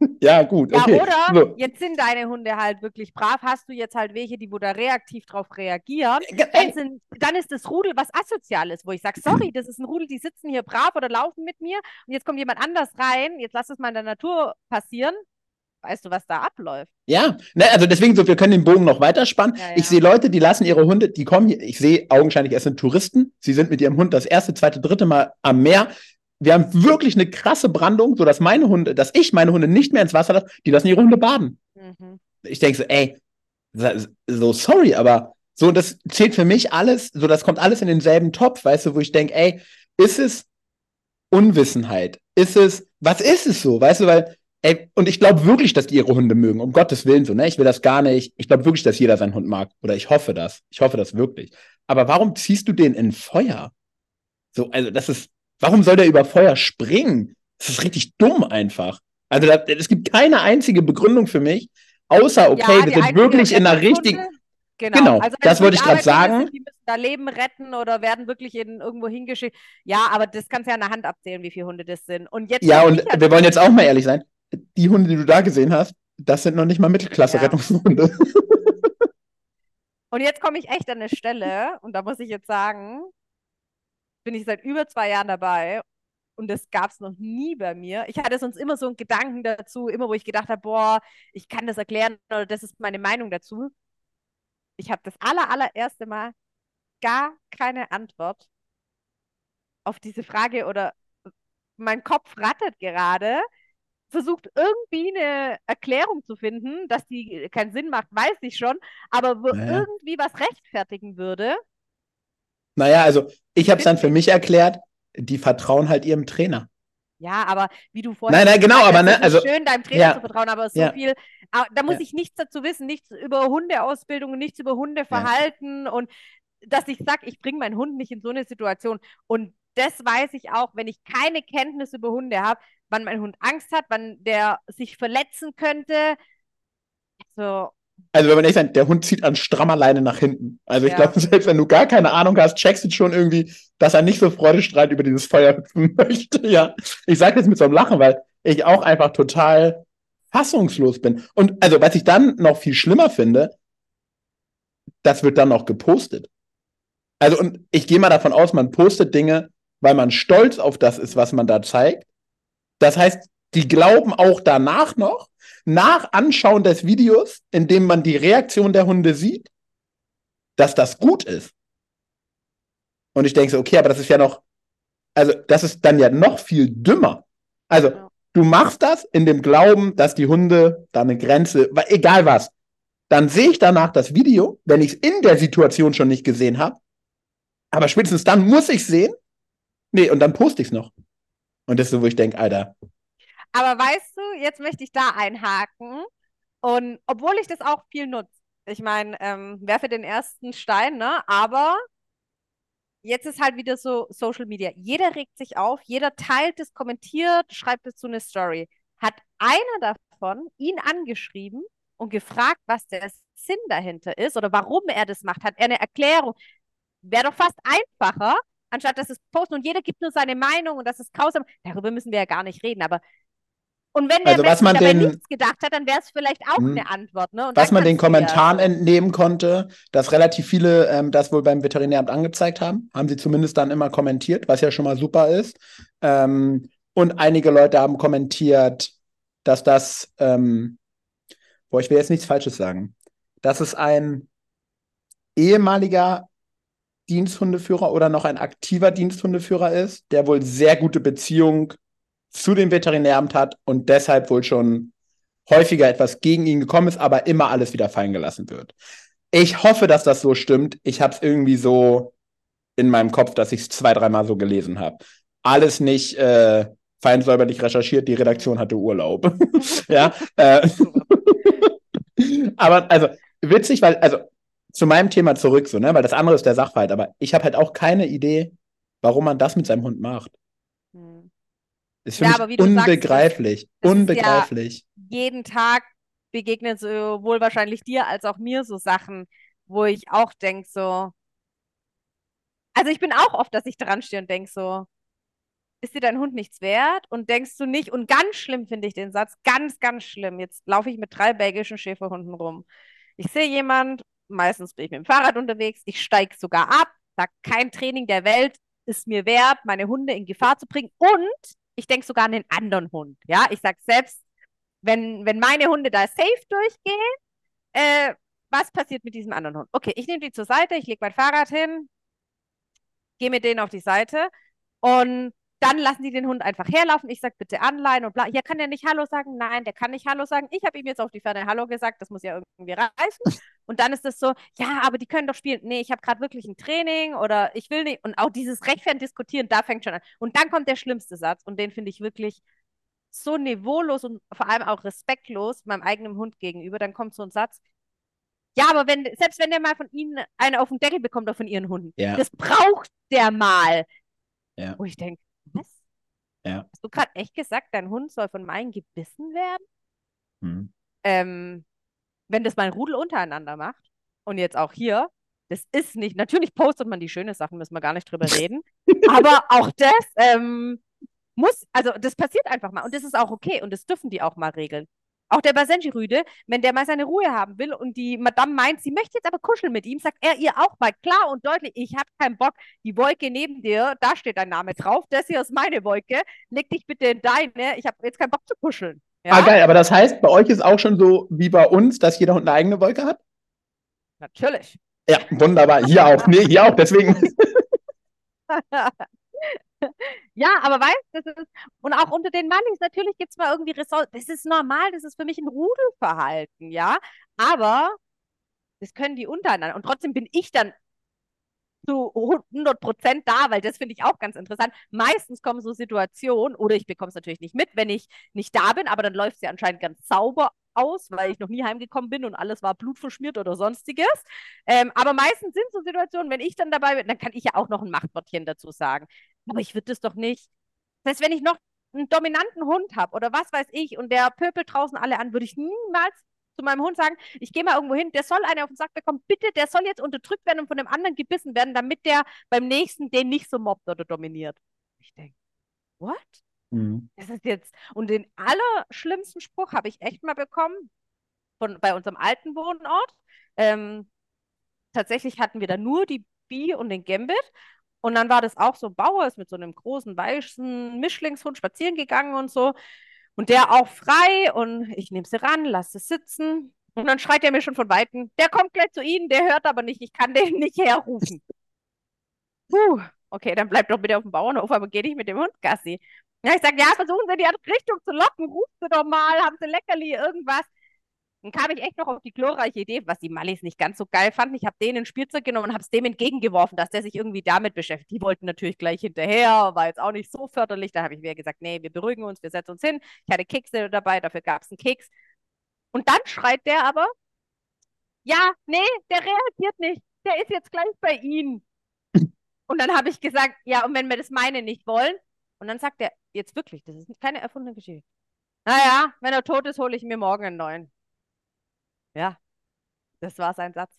ja, gut. Ja, okay. oder So. jetzt sind deine Hunde halt wirklich brav. Hast du jetzt halt welche, die wo da reaktiv drauf reagieren? Dann, sind, dann ist das Rudel was Asoziales, wo ich sage, sorry, das ist ein Rudel, die sitzen hier brav oder laufen mit mir und jetzt kommt jemand anders rein, jetzt lass es mal in der Natur passieren. Weißt du, was da abläuft? Ja, ne, also deswegen so, wir können den Bogen noch weiterspannen. Ja, ja. Ich sehe Leute, die lassen ihre Hunde, die kommen hier, ich sehe augenscheinlich, es sind Touristen, sie sind mit ihrem Hund das erste, zweite, dritte Mal am Meer. Wir haben wirklich eine krasse Brandung, sodass meine Hunde, dass ich meine Hunde nicht mehr ins Wasser lasse, die lassen ihre Hunde baden. Mhm. Ich denke so, ey, so sorry, aber so, das zählt für mich alles, so, das kommt alles in denselben Topf, weißt du, wo ich denke, ey, ist es Unwissenheit? Ist es, was ist es so, weißt du, weil, ey, und ich glaube wirklich, dass die ihre Hunde mögen, um Gottes Willen so, ne? Ich will das gar nicht. Ich glaube wirklich, dass jeder seinen Hund mag. Oder ich hoffe das. Ich hoffe das wirklich. Aber warum ziehst du den in Feuer? So, also, das ist, warum soll der über Feuer springen? Das ist richtig dumm einfach. Also, da, es gibt keine einzige Begründung für mich, außer, okay, Ja, wir sind wirklich in einer richtigen, Genau, Genau, also das wollte ich Arbeitnehmer sagen. Sind, die müssen da Leben retten oder werden wirklich in, irgendwo hingeschickt. Ja, aber das kannst du ja an der Hand abzählen, wie viele Hunde das sind. Und jetzt ja, und wir wollen jetzt auch mal ehrlich sein. Die Hunde, die du da gesehen hast, das sind noch nicht mal Ja. Mittelklasse-Rettungshunde. Und jetzt komme ich echt an eine Stelle, und da muss ich jetzt sagen, bin ich seit über zwei Jahren dabei und das gab es noch nie bei mir. Ich hatte sonst immer so einen Gedanken dazu, immer wo ich gedacht habe, boah, ich kann das erklären oder das ist meine Meinung dazu. Ich habe das aller, allererste Mal gar keine Antwort auf diese Frage oder mein Kopf rattert gerade, versucht irgendwie eine Erklärung zu finden, dass die keinen Sinn macht, weiß ich schon, aber wo Naja. irgendwie was rechtfertigen würde. Naja, also ich habe es dann für mich erklärt, die vertrauen halt ihrem Trainer. Ja, aber wie du vorhin Nein, nein, genau, gesagt aber hast, ne, es ist also schön, deinem Trainer ja, zu vertrauen, aber so ja. viel, da muss Ja. ich nichts dazu wissen, nichts über Hundeausbildung und nichts über Hundeverhalten und dass ich sage, ich bringe meinen Hund nicht in so eine Situation. Und das weiß ich auch, wenn ich keine Kenntnis über Hunde habe, wann mein Hund Angst hat, wann der sich verletzen könnte. So, also wenn man ehrlich sein, der Hund zieht an strammer Leine nach hinten. Also ich Ja. glaube, selbst wenn du gar keine Ahnung hast, checkst du schon irgendwie, dass er nicht so freudestrahlend über dieses Feuer hüpfen möchte. Ja, ich sage das mit so einem Lachen, weil ich auch einfach total fassungslos bin. Und also was ich dann noch viel schlimmer finde, das wird dann noch gepostet. Also und ich gehe mal davon aus, man postet Dinge, weil man stolz auf das ist, was man da zeigt. Das heißt, die glauben auch danach noch, nach Anschauen des Videos, in dem man die Reaktion der Hunde sieht, dass das gut ist. Und ich denke so, okay, aber das ist ja noch, also das ist dann ja noch viel dümmer. Also du machst das in dem Glauben, dass die Hunde da eine Grenze, egal was. Dann sehe ich danach das Video, wenn ich es in der Situation schon nicht gesehen habe. Aber spätestens dann muss ich sehen. Nee, und dann poste ich es noch. Und das ist so, wo ich denke, Alter, Aber weißt du, jetzt möchte ich da einhaken. Und obwohl ich das auch viel nutze, ich meine, ähm, werfe den ersten Stein, ne? Aber jetzt ist halt wieder so Social Media. Jeder regt sich auf, jeder teilt es, kommentiert, schreibt es zu eine Story. Hat einer davon ihn angeschrieben und gefragt, was der Sinn dahinter ist oder warum er das macht? Hat er eine Erklärung? Wäre doch fast einfacher, anstatt dass es posten und jeder gibt nur seine Meinung und das ist grausam. Darüber müssen wir ja gar nicht reden, aber und wenn der Also, Mensch dabei den- nichts gedacht hat, dann wäre es vielleicht auch Hm. eine Antwort. Ne? Was man den ja Kommentaren so- entnehmen konnte, dass relativ viele ähm, das wohl beim Veterinäramt angezeigt haben. Haben sie zumindest dann immer kommentiert, was ja schon mal super ist. Ähm, und einige Leute haben kommentiert, dass das, ähm, boah, ich will jetzt nichts Falsches sagen, dass es ein ehemaliger Diensthundeführer oder noch ein aktiver Diensthundeführer ist, der wohl sehr gute Beziehung zu dem Veterinäramt hat und deshalb wohl schon häufiger etwas gegen ihn gekommen ist, aber immer alles wieder fallen gelassen wird. Ich hoffe, dass das so stimmt. Ich habe es irgendwie so in meinem Kopf, dass ich es zwei, dreimal so gelesen habe. Alles nicht äh, fein säuberlich recherchiert, die Redaktion hatte Urlaub. ja. Äh, aber also witzig, weil, also zu meinem Thema zurück, so, ne? Weil das andere ist der Sachverhalt, aber ich habe halt auch keine Idee, warum man das mit seinem Hund macht. Hm. Ist für Ja, mich aber wie du sagst, unbegreiflich. ja- unbegreiflich. jeden Tag begegnen sowohl wahrscheinlich dir als auch mir so Sachen, wo ich auch denke, so. Also ich bin auch oft, dass ich dran stehe und denke so, ist dir dein Hund nichts wert und denkst du nicht, und ganz schlimm finde ich den Satz, ganz, ganz schlimm. Jetzt laufe ich mit drei belgischen Schäferhunden rum. Ich sehe jemand, meistens bin ich mit dem Fahrrad unterwegs, ich steige sogar ab, sage, kein Training der Welt ist mir wert, meine Hunde in Gefahr zu bringen. Und ich denke sogar an den anderen Hund. Ja, ich sage selbst, wenn, wenn meine Hunde da safe durchgehen, äh, was passiert mit diesem anderen Hund? Okay, ich nehme die zur Seite, ich lege mein Fahrrad hin, gehe mit denen auf die Seite und dann lassen die den Hund einfach herlaufen. Ich sage bitte anleihen und bla. Ja, kann der nicht Hallo sagen? Nein, der kann nicht Hallo sagen. Ich habe ihm jetzt auf die Ferne Hallo gesagt. Das muss ja irgendwie reichen. Und dann ist es so, ja, aber die können doch spielen. Nee, ich habe gerade wirklich ein Training oder ich will nicht. Und auch dieses Rechtfertigen diskutieren, da fängt schon an. Und dann kommt der schlimmste Satz und den finde ich wirklich so niveaulos und vor allem auch respektlos meinem eigenen Hund gegenüber. Dann kommt so ein Satz, ja, aber wenn, selbst wenn der mal von Ihnen eine auf den Deckel bekommt oder von Ihren Hunden, ja. das braucht der mal. Ja. Wo ich denke? Ja. Hast du gerade echt gesagt, dein Hund soll von meinen gebissen werden? Hm. Ähm, wenn das mein Rudel untereinander macht und jetzt auch hier, das ist nicht, natürlich postet man die schönen Sachen, müssen wir gar nicht drüber reden, aber auch das ähm, muss, also das passiert einfach mal und das ist auch okay und das dürfen die auch mal regeln. Auch der Basenji-Rüde, wenn der mal seine Ruhe haben will und die Madame meint, sie möchte jetzt aber kuscheln mit ihm, sagt er ihr auch mal klar und deutlich, ich habe keinen Bock, die Wolke neben dir, da steht dein Name drauf, das hier ist meine Wolke, leg dich bitte in deine, ich habe jetzt keinen Bock zu kuscheln. Ja? Ah, geil, aber das heißt, bei euch ist auch schon so wie bei uns, dass jeder Hund eine eigene Wolke hat? Natürlich. Ja, wunderbar. Hier auch. Nee, hier auch, deswegen. ja, aber weißt du, das ist, und auch unter den Mannis, natürlich gibt es mal irgendwie Ressourcen. Das ist normal, das ist für mich ein Rudelverhalten, ja. Aber das können die untereinander. Und trotzdem bin ich dann zu 100 Prozent da, weil das finde ich auch ganz interessant. Meistens kommen so Situationen, oder ich bekomme es natürlich nicht mit, wenn ich nicht da bin, aber dann läuft es ja anscheinend ganz sauber aus, weil ich noch nie heimgekommen bin und alles war blutverschmiert oder sonstiges. Ähm, aber meistens sind so Situationen, wenn ich dann dabei bin, dann kann ich ja auch noch ein Machtwörtchen dazu sagen. Aber ich würde das doch nicht. Das heißt, wenn ich noch einen dominanten Hund habe oder was weiß ich und der pöpelt draußen alle an, würde ich niemals zu meinem Hund sagen, ich gehe mal irgendwo hin, der soll eine auf den Sack bekommen, bitte, der soll jetzt unterdrückt werden und von dem anderen gebissen werden, damit der beim nächsten den nicht so mobbt oder dominiert. Ich denke, what? Mhm. Das ist jetzt, und den allerschlimmsten Spruch habe ich echt mal bekommen von, bei unserem alten Wohnort. Ähm, tatsächlich hatten wir da nur die Bi und den Gambit. Und dann war das auch so, Bauer ist mit so einem großen weißen Mischlingshund spazieren gegangen und so. Und der auch frei und ich nehme sie ran, lasse es sitzen. Und dann schreit er mir schon von Weitem, der kommt gleich zu Ihnen, der hört aber nicht, ich kann den nicht herrufen. Puh, okay, dann bleibt doch bitte auf dem Bauernhof, aber geh nicht mit dem Hund Gassi. Ja, ich sage, ja, versuchen Sie die Richtung zu locken, rufen Sie doch mal, haben Sie Leckerli, irgendwas. Dann kam ich echt noch auf die glorreiche Idee, was die Mallis nicht ganz so geil fanden. Ich habe denen ein Spielzeug genommen und habe es dem entgegengeworfen, dass der sich irgendwie damit beschäftigt. Die wollten natürlich gleich hinterher, war jetzt auch nicht so förderlich. Da habe ich mir gesagt, nee, wir beruhigen uns, wir setzen uns hin. Ich hatte Kekse dabei, dafür gab es einen Keks. Und dann schreit der aber, ja, nee, der reagiert nicht. Der ist jetzt gleich bei Ihnen. Und dann habe ich gesagt, ja, und wenn wir das meine nicht wollen, und dann sagt er, jetzt wirklich, das ist keine erfundene Geschichte. Naja, wenn er tot ist, hole ich mir morgen einen neuen. Ja, das war sein Satz.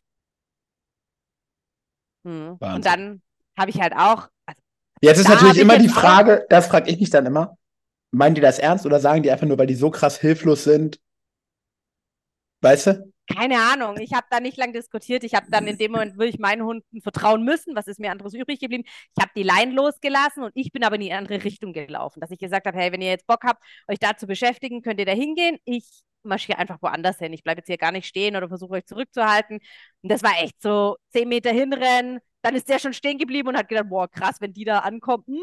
Hm. Und dann habe ich halt auch. Also, jetzt ist natürlich immer die Frage, das frage ich mich dann immer. Meinen die das ernst oder sagen die einfach nur, weil die so krass hilflos sind? Weißt du? Keine Ahnung. Ich habe da nicht lange diskutiert. Ich habe dann in dem Moment wirklich meinen Hunden vertrauen müssen. Was ist mir anderes übrig geblieben? Ich habe die Leine losgelassen und ich bin aber in die andere Richtung gelaufen. Dass ich gesagt habe, hey, wenn ihr jetzt Bock habt, euch da zu beschäftigen, könnt ihr da hingehen. Ich marschiere einfach woanders hin. Ich bleibe jetzt hier gar nicht stehen oder versuche euch zurückzuhalten. Und das war echt so zehn Meter hinrennen. Dann ist der schon stehen geblieben und hat gedacht, boah, krass, wenn die da ankommt. Hm.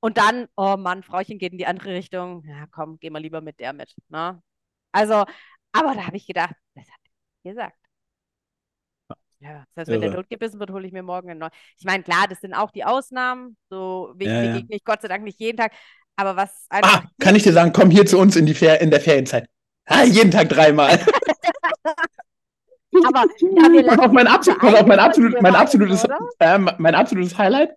Und dann, oh Mann, Frauchen geht in die andere Richtung. Ja, komm, geh mal lieber mit der mit. Ne? Also, aber da habe ich gedacht, das hat er gesagt. Ja, das heißt, wenn Irre. der totgebissen wird, hole ich mir morgen einen neuen. Ich meine, klar, das sind auch die Ausnahmen. So wie ja, begegne ich Gott sei Dank nicht jeden Tag. Aber was einfach. Ah, kann ich dir sagen, komm hier zu uns in, die Fer in der Ferienzeit. Ah, jeden Tag dreimal. Aber ja, auf mein, absolut, auf mein, absolut, mein, absolutes, äh, mein absolutes Highlight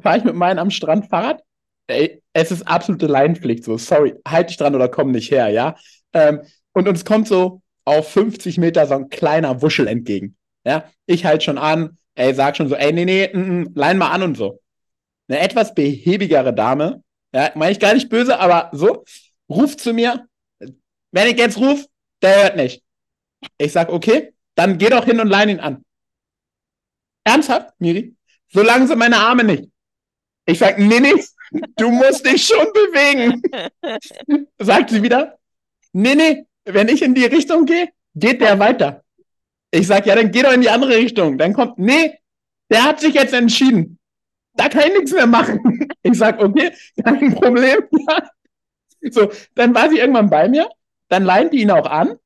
fahre ich mit meinem am Strand Fahrrad. Ey, es ist absolute Leinpflicht, so, sorry, halt dich dran oder komm nicht her, ja. Ähm, und uns kommt so auf 50 Meter so ein kleiner Wuschel entgegen. Ja, ich halt schon an, ey, sag schon so, ey, nee, nee, mm, mm, lein mal an und so. Eine etwas behäbigere Dame Ja, meine ich gar nicht böse, aber so, ruft zu mir. Wenn ich jetzt rufe, der hört nicht. Ich sag, okay, dann geh doch hin und leih ihn an. Ernsthaft, Miri? Solange sie meine Arme nicht. Ich sag, nee, nee, du musst dich schon bewegen. Sagt sie wieder, nee, nee, wenn ich in die Richtung gehe, geht der weiter. Ich sag, ja, dann geh doch in die andere Richtung. Dann kommt, nee, der hat sich jetzt entschieden. Da kann ich nichts mehr machen. Ich sag, okay, kein Problem. so, dann war sie irgendwann bei mir. Dann leint die ihn auch an.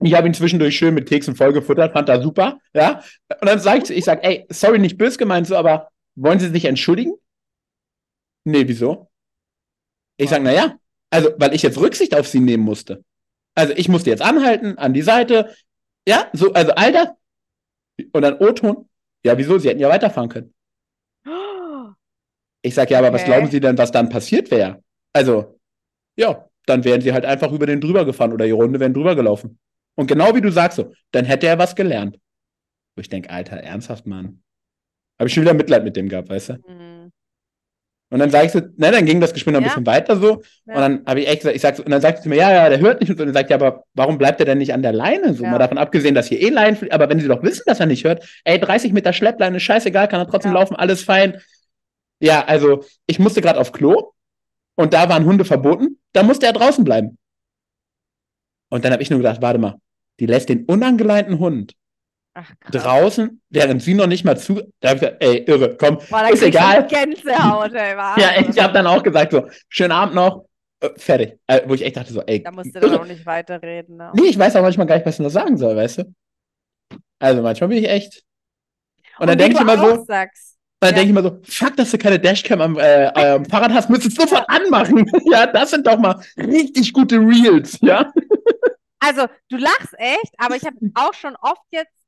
Ich habe ihn zwischendurch schön mit Keksen vollgefuttert, fand er super, ja. Und dann sage ich, ich sag, ey, sorry, nicht böse gemeint so, aber wollen Sie sich entschuldigen? Nee, wieso? Ich sage, naja, also, weil ich jetzt Rücksicht auf Sie nehmen musste. Also, ich musste jetzt anhalten, an die Seite, ja, so, also all das. Und dann O-Ton, ja, wieso? Sie hätten ja weiterfahren können. Ich sage, ja, aber okay. was glauben Sie denn, was dann passiert wäre? Also, ja, dann wären Sie halt einfach über den drüber gefahren oder die Runde wären drüber gelaufen. Und genau wie du sagst so, dann hätte er was gelernt. Wo ich denke, Alter, ernsthaft, Mann. Habe ich schon wieder Mitleid mit dem gehabt, weißt du? Mhm. Und dann sage ich so, ne, dann ging das Gespräch noch ein ja. bisschen weiter so. Ja. Und dann habe ich echt gesagt, ich sag so, und dann sagt sie mir, ja, ja, der hört nicht. Und dann sagt ja, aber warum bleibt er denn nicht an der Leine? So, ja. mal davon abgesehen, dass hier eh Leinen fliegt. Aber wenn sie doch wissen, dass er nicht hört, ey, 30 Meter Schleppleine, scheißegal, kann er trotzdem laufen, alles fein. Ja, also, ich musste gerade auf Klo und da waren Hunde verboten. Da musste er draußen bleiben. Und dann habe ich nur gedacht, warte mal, die lässt den unangeleinten Hund Ach, draußen, während sie noch nicht mal zu. Da hab ich gesagt, ey, irre, komm, Boah, ist egal. Gänsehaut, ey, ja, ich habe dann auch gesagt, so, schönen Abend noch, äh, fertig. Äh, wo ich echt dachte, so, ey. Da musst du dann auch nicht weiterreden. Ne? Nee, ich weiß auch manchmal gar nicht, was ich noch sagen soll, weißt du? Also manchmal bin ich echt. Und, Und dann denke ich immer so. Sagst. Dann ja. denke ich immer so, fuck, dass du keine Dashcam am, äh, am Fahrrad hast, müsstest du sofort anmachen. ja, das sind doch mal richtig gute Reels, ja. Also, du lachst echt, aber ich habe auch schon oft jetzt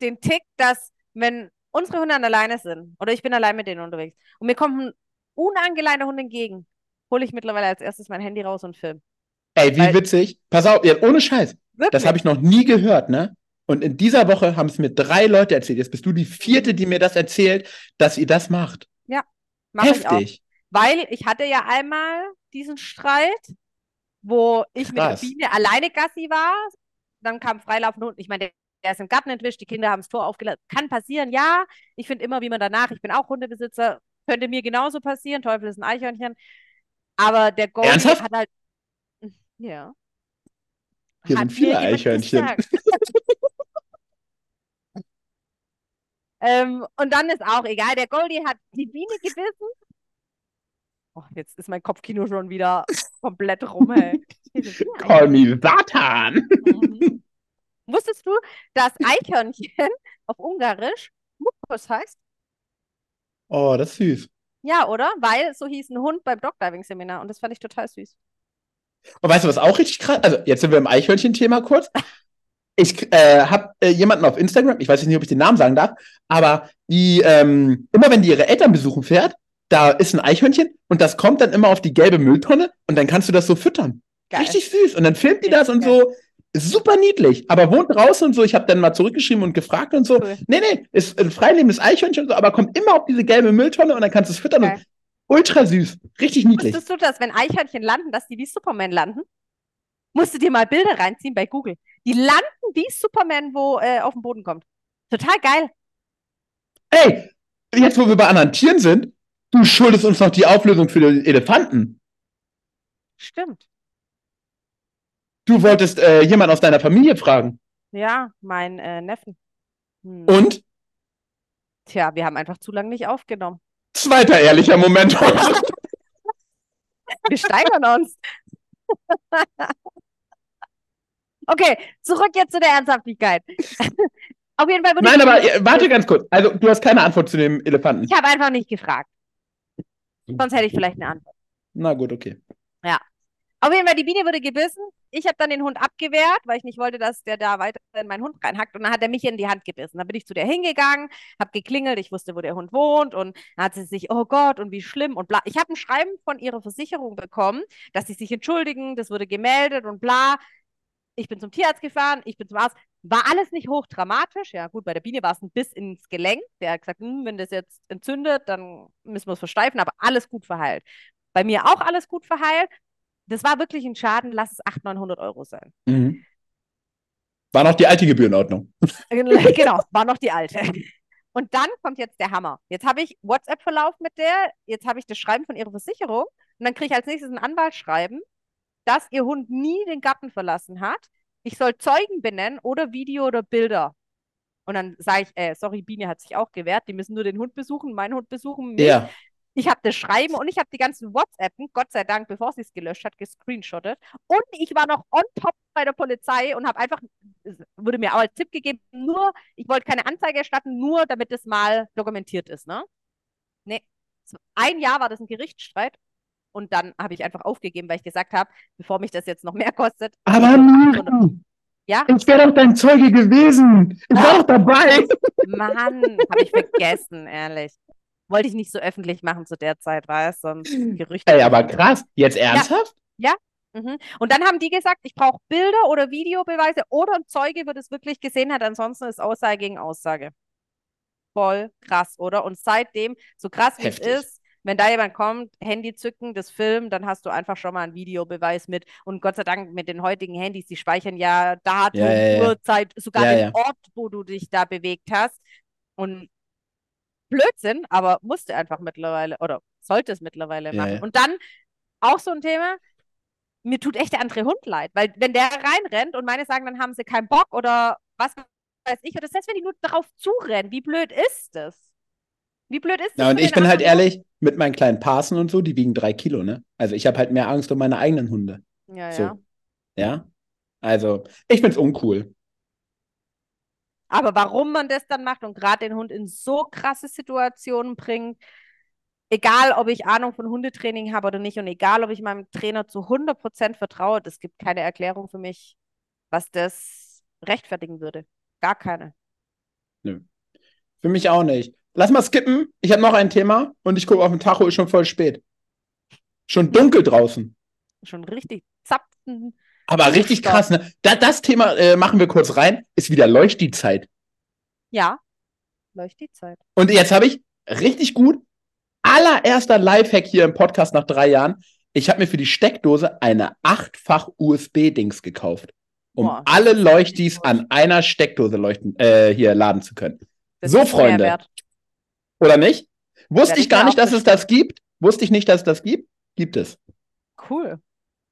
den Tick, dass wenn unsere Hunde an der Leine sind oder ich bin allein mit denen unterwegs und mir kommt ein unangeleinter Hund entgegen, hole ich mittlerweile als erstes mein Handy raus und film. Ey, wie Weil, witzig. Pass auf, ja, ohne Scheiß. Wirklich? Das habe ich noch nie gehört, ne? Und in dieser Woche haben es mir drei Leute erzählt. Jetzt bist du die vierte, die mir das erzählt, dass ihr das macht. Ja, mache ich auch. Weil ich hatte ja einmal diesen Streit wo ich Krass. mit der Biene alleine Gassi war. Dann kam freilaufende Hund. Ich meine, der, der ist im Garten entwischt, die Kinder haben das Tor aufgelassen. Kann passieren, ja. Ich finde immer, wie man danach, ich bin auch Hundebesitzer, könnte mir genauso passieren. Teufel ist ein Eichhörnchen. Aber der Goldie Ernsthaft? hat halt. Ja. Hier hat sind viele Eichhörnchen. ähm, und dann ist auch egal, der Goldie hat die Biene gebissen Oh, jetzt ist mein Kopfkino schon wieder komplett rum, hey. Call me Satan! Mhm. Wusstest du, dass Eichhörnchen auf Ungarisch Mukus heißt? Oh, das ist süß. Ja, oder? Weil so hieß ein Hund beim Dogdiving-Seminar und das fand ich total süß. Und weißt du, was auch richtig krass Also, jetzt sind wir im Eichhörnchen-Thema kurz. Ich äh, habe äh, jemanden auf Instagram, ich weiß nicht, ob ich den Namen sagen darf, aber die, ähm, immer wenn die ihre Eltern besuchen fährt, da ist ein Eichhörnchen und das kommt dann immer auf die gelbe Mülltonne und dann kannst du das so füttern. Geil. Richtig süß. Und dann filmt die das und so. Super niedlich, aber wohnt draußen und so. Ich habe dann mal zurückgeschrieben und gefragt und so. Cool. Nee, nee, ist ein freilebendes Eichhörnchen und so, aber kommt immer auf diese gelbe Mülltonne und dann kannst du es füttern. Und ultra süß. Richtig niedlich. Wusstest du das, wenn Eichhörnchen landen, dass die wie Superman landen? Musst du dir mal Bilder reinziehen bei Google. Die landen wie Superman, wo äh, auf den Boden kommt. Total geil. Ey, jetzt wo wir bei anderen Tieren sind, Du schuldest uns noch die Auflösung für den Elefanten. Stimmt. Du wolltest äh, jemand aus deiner Familie fragen. Ja, mein äh, Neffen. Hm. Und? Tja, wir haben einfach zu lange nicht aufgenommen. Zweiter ehrlicher Moment heute. wir steigern uns. okay, zurück jetzt zu der Ernsthaftigkeit. Auf jeden Fall würde Nein, aber äh, warte ganz kurz. Also, du hast keine Antwort zu dem Elefanten. Ich habe einfach nicht gefragt. Sonst hätte ich vielleicht eine Antwort. Na gut, okay. Ja. Auf jeden Fall, die Biene wurde gebissen. Ich habe dann den Hund abgewehrt, weil ich nicht wollte, dass der da weiter in meinen Hund reinhackt. Und dann hat er mich in die Hand gebissen. Dann bin ich zu der hingegangen, habe geklingelt, ich wusste, wo der Hund wohnt. Und dann hat sie sich, oh Gott, und wie schlimm und bla. Ich habe ein Schreiben von ihrer Versicherung bekommen, dass sie sich entschuldigen, das wurde gemeldet und bla. Ich bin zum Tierarzt gefahren, ich bin zum Arzt. War alles nicht hochdramatisch. Ja, gut, bei der Biene war es ein Biss ins Gelenk. Der hat gesagt, hm, wenn das jetzt entzündet, dann müssen wir es versteifen, aber alles gut verheilt. Bei mir auch alles gut verheilt. Das war wirklich ein Schaden, lass es 800, 900 Euro sein. Mhm. War noch die alte Gebührenordnung. genau, war noch die alte. Und dann kommt jetzt der Hammer. Jetzt habe ich WhatsApp-Verlauf mit der, jetzt habe ich das Schreiben von ihrer Versicherung und dann kriege ich als nächstes ein Anwaltsschreiben, dass ihr Hund nie den Garten verlassen hat. Ich soll Zeugen benennen oder Video oder Bilder. Und dann sage ich, äh, sorry, Biene hat sich auch gewehrt, die müssen nur den Hund besuchen, meinen Hund besuchen. Mich. Ja. Ich habe das Schreiben und ich habe die ganzen WhatsAppen, Gott sei Dank, bevor sie es gelöscht hat, gescreenshottet. Und ich war noch on top bei der Polizei und habe einfach, wurde mir auch als Tipp gegeben, nur, ich wollte keine Anzeige erstatten, nur damit es mal dokumentiert ist, ne? Nee. Ein Jahr war das ein Gerichtsstreit und dann habe ich einfach aufgegeben, weil ich gesagt habe, bevor mich das jetzt noch mehr kostet. Aber Miriam, ja? ich wäre doch dein Zeuge gewesen. Ich war doch dabei. Mann, habe ich vergessen, ehrlich. Wollte ich nicht so öffentlich machen zu der Zeit, weißt du? Sonst Gerüchte. Ey, aber krass. Jetzt ernsthaft? Ja. Mhm. Und dann haben die gesagt, ich brauche Bilder oder Videobeweise oder ein Zeuge, wird es wirklich gesehen hat. Ansonsten ist Aussage gegen Aussage. Voll krass, oder? Und seitdem, so krass wie es ist, wenn da jemand kommt, Handy zücken, das Film, dann hast du einfach schon mal einen Videobeweis mit. Und Gott sei Dank mit den heutigen Handys, die speichern ja Datum, Ja, ja, ja. Uhrzeit, sogar Ja, den ja. Ort, wo du dich da bewegt hast. Und Blödsinn, aber musste einfach mittlerweile oder sollte es mittlerweile machen. ja. Und dann auch so ein Thema, mir tut echt der andere Hund leid, weil wenn der reinrennt und meine sagen, dann haben sie keinen Bock oder was weiß ich, oder selbst wenn die nur darauf zurennen, wie blöd ist das? Wie blöd ist das? Ja, und ich bin halt ehrlich, mit meinen kleinen Parsen und so, die wiegen drei Kilo, ne? Also ich habe halt mehr Angst um meine eigenen Hunde. Hund? Ja, So. ja. Ja? Also, ich find's uncool. Aber warum man das dann macht und gerade den Hund in so krasse Situationen bringt, egal ob ich Ahnung von Hundetraining habe oder nicht und egal ob ich meinem Trainer zu 100% vertraue, das gibt keine Erklärung für mich, was das rechtfertigen würde. Gar keine. Für mich auch nicht. Lass mal skippen. Ich habe noch ein Thema und ich gucke auf den Tacho, ist schon voll spät. Schon dunkel draußen. Schon richtig zapfen. Aber richtig Stopp. krass, ne? Da, das Thema äh, machen wir kurz rein. Ist wieder Leuchtdientzeit. Ja, läuft die Zeit. Und jetzt habe ich richtig gut allererster Lifehack hier im Podcast nach drei Jahren. Ich habe mir für die Steckdose eine achtfach USB-Dings gekauft, um Boah, alle Leuchtis an einer Steckdose leuchten, äh, hier laden zu können. Das So, Freunde. Oder nicht? Wusste ich gar nicht, dass es das gibt. Wusste ich nicht, dass es das gibt. Gibt es. Cool.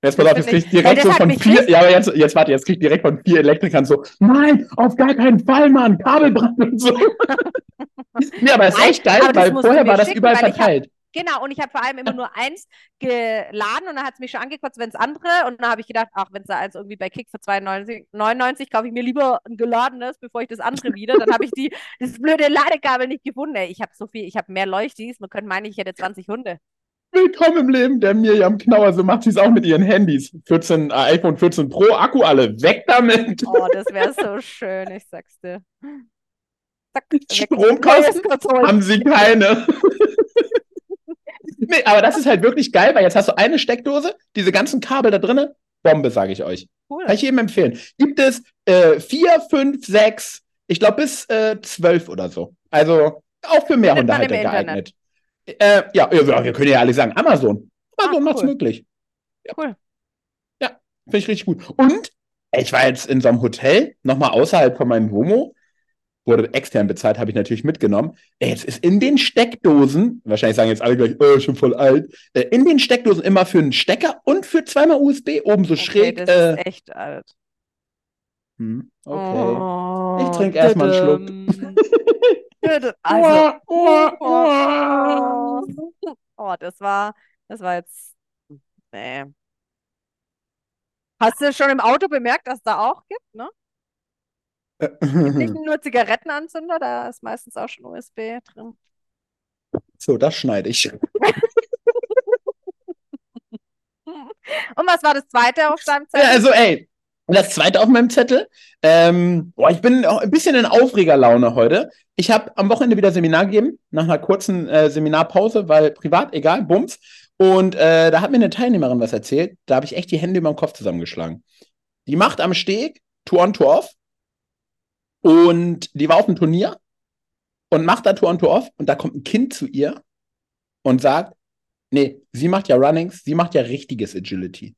Jetzt pass auf, jetzt find krieg ich ich- direkt so von vier, ja, aber jetzt, jetzt warte, jetzt krieg ich direkt von vier Elektrikern so, nein, auf gar keinen Fall, Mann, Kabelbrand und so. nee, aber es ist echt geil, weil vorher war das schicken, überall verteilt. Genau, und ich habe vor allem immer nur eins geladen und dann hat es mich schon angekotzt, wenn es andere. Und dann habe ich gedacht, ach, wenn es da eins irgendwie bei Kick für 2,99 99 kaufe ich mir lieber ein geladenes, bevor ich das andere wieder. Dann habe ich die, das blöde Ladekabel nicht gefunden. Ey, ich habe so viel, ich habe mehr Leuchtis. Man könnte meinen, ich hätte 20 Hunde. Willkommen im Leben der Mirjam Knauer, so macht sie es auch mit ihren Handys. 14, äh, iPhone 14 Pro, Akku alle, weg damit. Oh, das wäre so schön, ich sag's dir. Zack. Stromkosten haben sie keine. nee, aber das ist halt wirklich geil, weil jetzt hast du eine Steckdose, diese ganzen Kabel da drinnen, Bombe, sage ich euch. Cool. Kann ich jedem empfehlen. Gibt es äh, vier, fünf, sechs, ich glaube bis äh, zwölf oder so. Also auch für Findet Mehrhundehalter geeignet. Äh, ja, ja, wir können ja alle sagen, Amazon. Amazon Ah, macht's cool. möglich. Cool. Finde ich richtig gut. Und ich war jetzt in so einem Hotel, nochmal außerhalb von meinem Womo, wurde extern bezahlt, habe ich natürlich mitgenommen. Jetzt ist in den Steckdosen, wahrscheinlich sagen jetzt alle gleich, äh, schon voll alt, äh, in den Steckdosen immer für einen Stecker und für zweimal USB oben so Okay, schräg. das Äh, ist echt alt. hm, okay. Oh, Ich trink erst mal einen Schluck. Also, Oh, oh, oh, das war, das war jetzt, nee. Hast du schon im Auto bemerkt, dass es da auch gibt, ne? Nicht oh. nur Zigarettenanzünder, da ist meistens auch schon USB drin. So, das schneide ich. Und was war das zweite auf deinem Ja, Zettel? also, ey, das zweite auf meinem Zettel. Ähm, boah, ich bin auch ein bisschen in Aufregerlaune heute. Ich habe am Wochenende wieder Seminar gegeben, nach einer kurzen äh, Seminarpause, weil privat, egal, Bums. Und äh, da hat mir eine Teilnehmerin was erzählt. Da habe ich echt die Hände über dem Kopf zusammengeschlagen. Die macht am Steg Tour on Tour off. Und die war auf dem Turnier und macht da Tour on Tour off. Und da kommt ein Kind zu ihr und sagt, Nee, sie macht ja Runnings, sie macht ja richtiges Agility.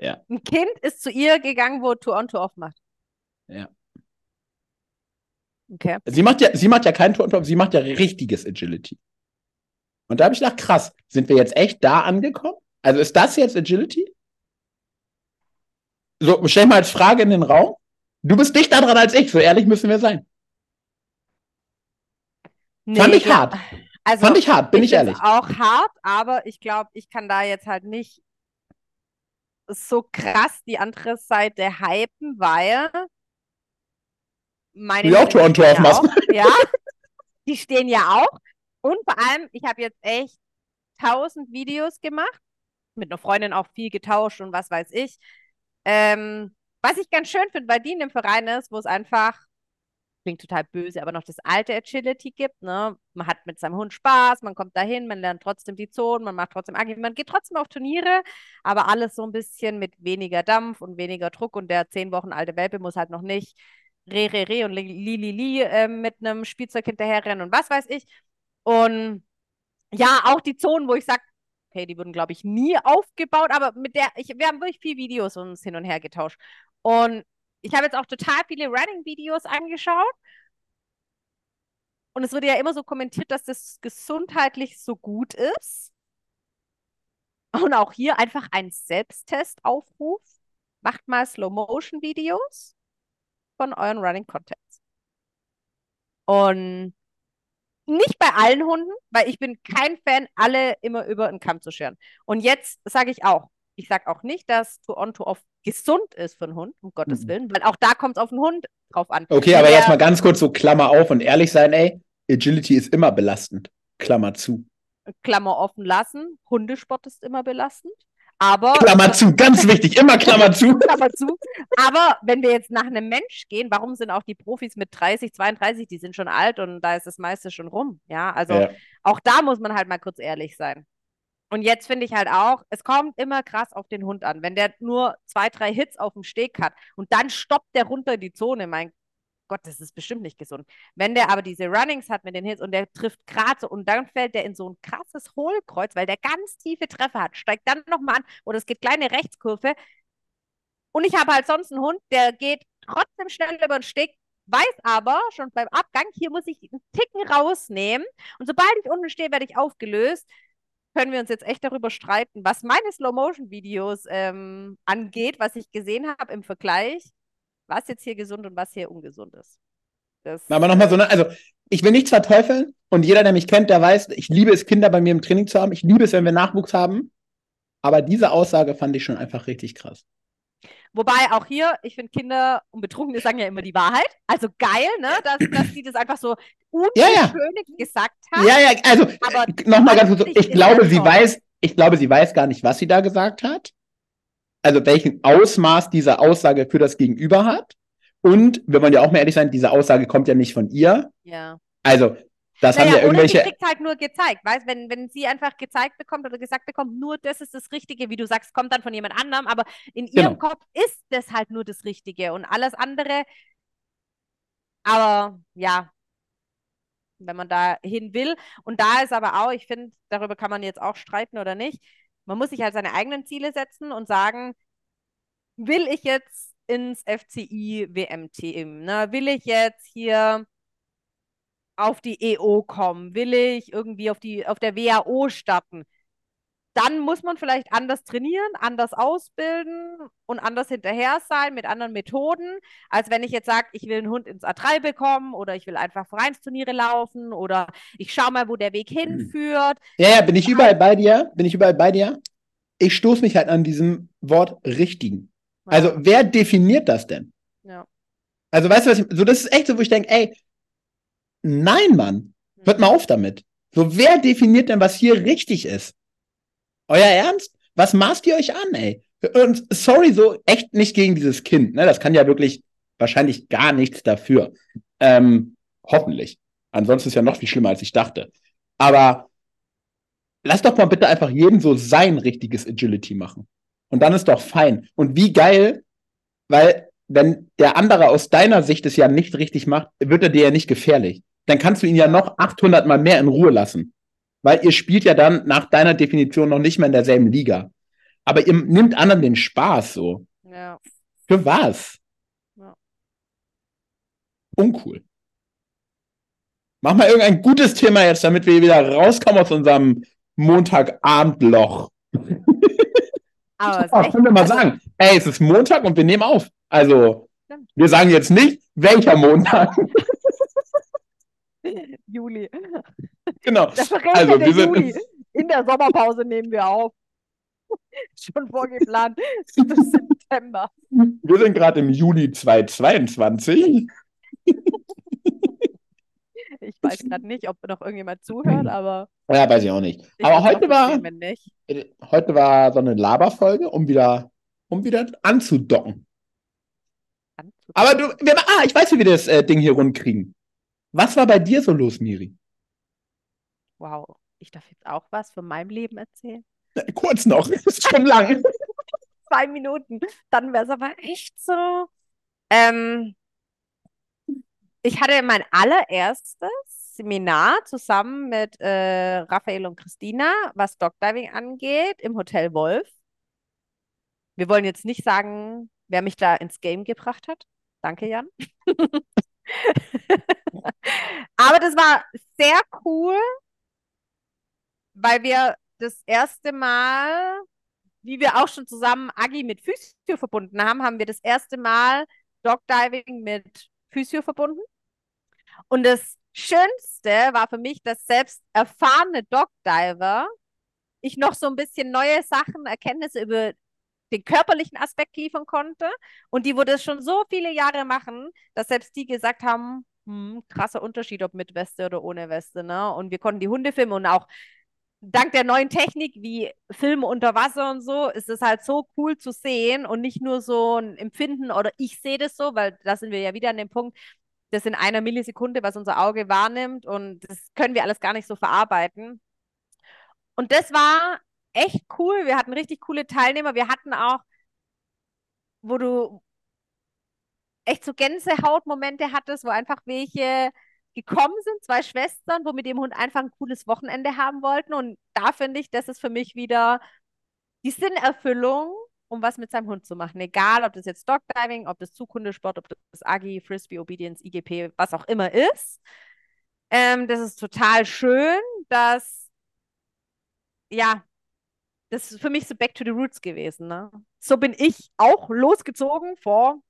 Ja. Ein Kind ist zu ihr gegangen, wo Tour on Tour off macht. Ja. Okay. Sie macht ja, sie macht ja kein Tour on Tour, sie macht ja richtiges Agility. Und da habe ich gedacht, krass, sind wir jetzt echt da angekommen? Also ist das jetzt Agility? So, stell mal als Frage in den Raum. Du bist dichter dran als ich, so ehrlich müssen wir sein. Nee, Fand ich glaub- hart. Also, Fand ich hart, bin ich, find's ehrlich. auch hart, aber ich glaube, ich kann da jetzt halt nicht so krass die andere Seite hypen, weil meine Die auch stehen ja aufmachen. auch, ja, die stehen ja auch. Und vor allem, ich habe jetzt echt tausend Videos gemacht, mit einer Freundin auch viel getauscht und was weiß ich. Ähm, was ich ganz schön finde, weil die in dem Verein ist, wo es einfach klingt total böse, aber noch das alte Agility gibt. Ne? Man hat mit seinem Hund Spaß, man kommt dahin, man lernt trotzdem die Zonen, man macht trotzdem Agility, man geht trotzdem auf Turniere, aber alles so ein bisschen mit weniger Dampf und weniger Druck und der zehn Wochen alte Welpe muss halt noch nicht re, re, re und li, li, li, li äh, mit einem Spielzeug hinterherrennen und was weiß ich. Und ja, auch die Zonen, wo ich sage, okay, die wurden, glaube ich, nie aufgebaut, aber mit der, ich, wir haben wirklich viel Videos uns hin und her getauscht. Und ich habe jetzt auch total viele Running-Videos angeschaut. Und es wurde ja immer so kommentiert, dass das gesundheitlich so gut ist. Und auch hier einfach ein Selbsttest-Aufruf. Macht mal Slow-Motion-Videos von euren Running-Contents. Und nicht bei allen Hunden, weil ich bin kein Fan, alle immer über den Kamm zu scheren. Und jetzt sage ich auch, ich sage auch nicht, dass To-On-To-Off gesund ist für einen Hund, um Gottes Mhm. Willen, weil auch da kommt es auf den Hund drauf an. Okay, aber jetzt mal ganz kurz so Klammer auf und ehrlich sein, ey. Agility ist immer belastend. Klammer zu. Klammer offen lassen. Hundesport ist immer belastend. Aber Klammer zu, ganz wichtig, immer Klammer zu. Klammer zu. Aber wenn wir jetzt nach einem Mensch gehen, warum sind auch die Profis mit 30, 32, die sind schon alt und da ist das meiste schon rum. Ja, also Ja. auch da muss man halt mal kurz ehrlich sein. Und jetzt finde ich halt auch, es kommt immer krass auf den Hund an. Wenn der nur zwei, drei Hits auf dem Steg hat und dann stoppt der runter die Zone, mein Gott, das ist bestimmt nicht gesund. Wenn der aber diese Runnings hat mit den Hits und der trifft gerade so und dann fällt der in so ein krasses Hohlkreuz, weil der ganz tiefe Treffer hat, steigt dann nochmal an oder es geht kleine Rechtskurve. Und ich habe halt sonst einen Hund, der geht trotzdem schnell über den Steg, weiß aber schon beim Abgang, hier muss ich einen Ticken rausnehmen. Und sobald ich unten stehe, werde ich aufgelöst. Können wir uns jetzt echt darüber streiten, was meine Slow-Motion-Videos ähm, angeht, was ich gesehen habe im Vergleich, was jetzt hier gesund und was hier ungesund ist. Das, Aber nochmal so, ne, also ich will nichts verteufeln und jeder, der mich kennt, der weiß, ich liebe es, Kinder bei mir im Training zu haben. Ich liebe es, wenn wir Nachwuchs haben. Aber diese Aussage fand ich schon einfach richtig krass. Wobei auch hier, ich finde Kinder und Betrunkene sagen ja immer die Wahrheit. Also geil, ne, dass, dass die das einfach so Ja, ja. unbeschönigt gesagt haben. Ja, ja, also Aber nochmal ganz kurz, ich glaube, sie weiß, ich glaube, sie weiß gar nicht, was sie da gesagt hat. Also welchen Ausmaß diese Aussage für das Gegenüber hat. Und wir wollen ja auch mal ehrlich sein, diese Aussage kommt ja nicht von ihr. Ja. Also, das haben Naja, ja oder sie irgendwelche. kriegt halt nur gezeigt, weißt, wenn, wenn sie einfach gezeigt bekommt oder gesagt bekommt, nur das ist das Richtige, wie du sagst, kommt dann von jemand anderem, aber in ihrem Genau. Kopf ist das halt nur das Richtige und alles andere, aber ja, wenn man da hin will und da ist aber auch, ich finde, darüber kann man jetzt auch streiten oder nicht, man muss sich halt seine eigenen Ziele setzen und sagen, will ich jetzt ins FCI WM-Team, ne? Will ich jetzt hier auf die EO kommen? Will ich irgendwie auf die, auf der WAO starten? Dann muss man vielleicht anders trainieren, anders ausbilden und anders hinterher sein mit anderen Methoden, als wenn ich jetzt sage, ich will einen Hund ins A3 bekommen oder ich will einfach Vereinsturniere laufen oder ich schaue mal, wo der Weg hinführt. Ja, ja, bin ich überall bei dir? Bin ich überall bei dir? Ich stoße mich halt an diesem Wort richtigen. Also, wer definiert das denn? Ja. Also, weißt du, was ich, so, das ist echt so, wo ich denke, ey, nein, Mann, hört mal auf damit. So, wer definiert denn, was hier richtig ist? Euer Ernst? Was maßt ihr euch an, ey? Und sorry, so echt nicht gegen dieses Kind, ne? Das kann ja wirklich wahrscheinlich gar nichts dafür. Ähm, hoffentlich. Ansonsten ist ja noch viel schlimmer, als ich dachte. Aber lass doch mal bitte einfach jeden so sein richtiges Agility machen. Und dann ist doch fein. Und wie geil, weil wenn der andere aus deiner Sicht es ja nicht richtig macht, wird er dir ja nicht gefährlich. Dann kannst du ihn ja noch 800 mal mehr in Ruhe lassen. weil ihr spielt ja dann nach deiner Definition noch nicht mehr in derselben Liga. Aber ihr nimmt anderen den Spaß so. Ja. Für was? Ja. Uncool. Mach mal irgendein gutes Thema jetzt, damit wir wieder rauskommen aus unserem Montagabendloch. Aber ist echt, können wir mal also, sagen, ey, es ist Montag und wir nehmen auf. Also, wir sagen jetzt nicht, welcher Montag. Juli. genau. Also, wir sind- Juli. In der Sommerpause nehmen wir auf. Schon vorgeplant bis September. Wir sind gerade im Juli 2022. Ich weiß gerade nicht, ob noch irgendjemand zuhört, aber Ja, weiß ich auch nicht. ich Aber heute war, nicht. heute war so eine Laberfolge, um wieder, um wieder anzudocken. Aber du, wir, ah, ich weiß, wie wir das äh, Ding hier rund kriegen. Was war bei dir so los, Miri? Wow, ich darf jetzt auch was von meinem Leben erzählen. Äh, Kurz noch, ist schon lang. Zwei Minuten, dann wäre es aber echt so. Ähm, ich hatte mein allererstes Seminar zusammen mit äh, Raphael und Christina, was Dogdiving angeht, im Hotel Wolf. Wir wollen jetzt nicht sagen, wer mich da ins Game gebracht hat. Danke, Jan. Aber das war sehr cool, weil wir das erste Mal, wie wir auch schon zusammen Agi mit Physio verbunden haben, haben wir das erste Mal Dogdiving mit Physio verbunden. Und das Schönste war für mich, dass selbst erfahrene Dogdiver ich noch so ein bisschen neue Sachen, Erkenntnisse über den körperlichen Aspekt liefern konnte. Und die, wo das schon so viele Jahre machen, dass selbst die gesagt haben, hm, krasser Unterschied, ob mit Weste oder ohne Weste. Ne? Und wir konnten die Hunde filmen und auch dank der neuen Technik wie Filme unter Wasser und so, ist es halt so cool zu sehen und nicht nur so ein Empfinden oder ich sehe das so, weil da sind wir ja wieder an dem Punkt, das in einer Millisekunde, was unser Auge wahrnimmt und das können wir alles gar nicht so verarbeiten. Und das war echt cool. Wir hatten richtig coole Teilnehmer. Wir hatten auch, wo du echt so Gänsehautmomente hattest, wo einfach welche gekommen sind, zwei Schwestern, wo mit dem Hund einfach ein cooles Wochenende haben wollten. Und da finde ich, das ist für mich wieder die Sinnerfüllung, um was mit seinem Hund zu machen. Egal, ob das jetzt Dogdiving, ob das Zukunftssport, ob das Agi, Frisbee, Obedience, IGP, was auch immer ist. Ähm, das ist total schön, dass, ja, das ist für mich so back to the roots gewesen. Ne? So bin ich auch losgezogen vor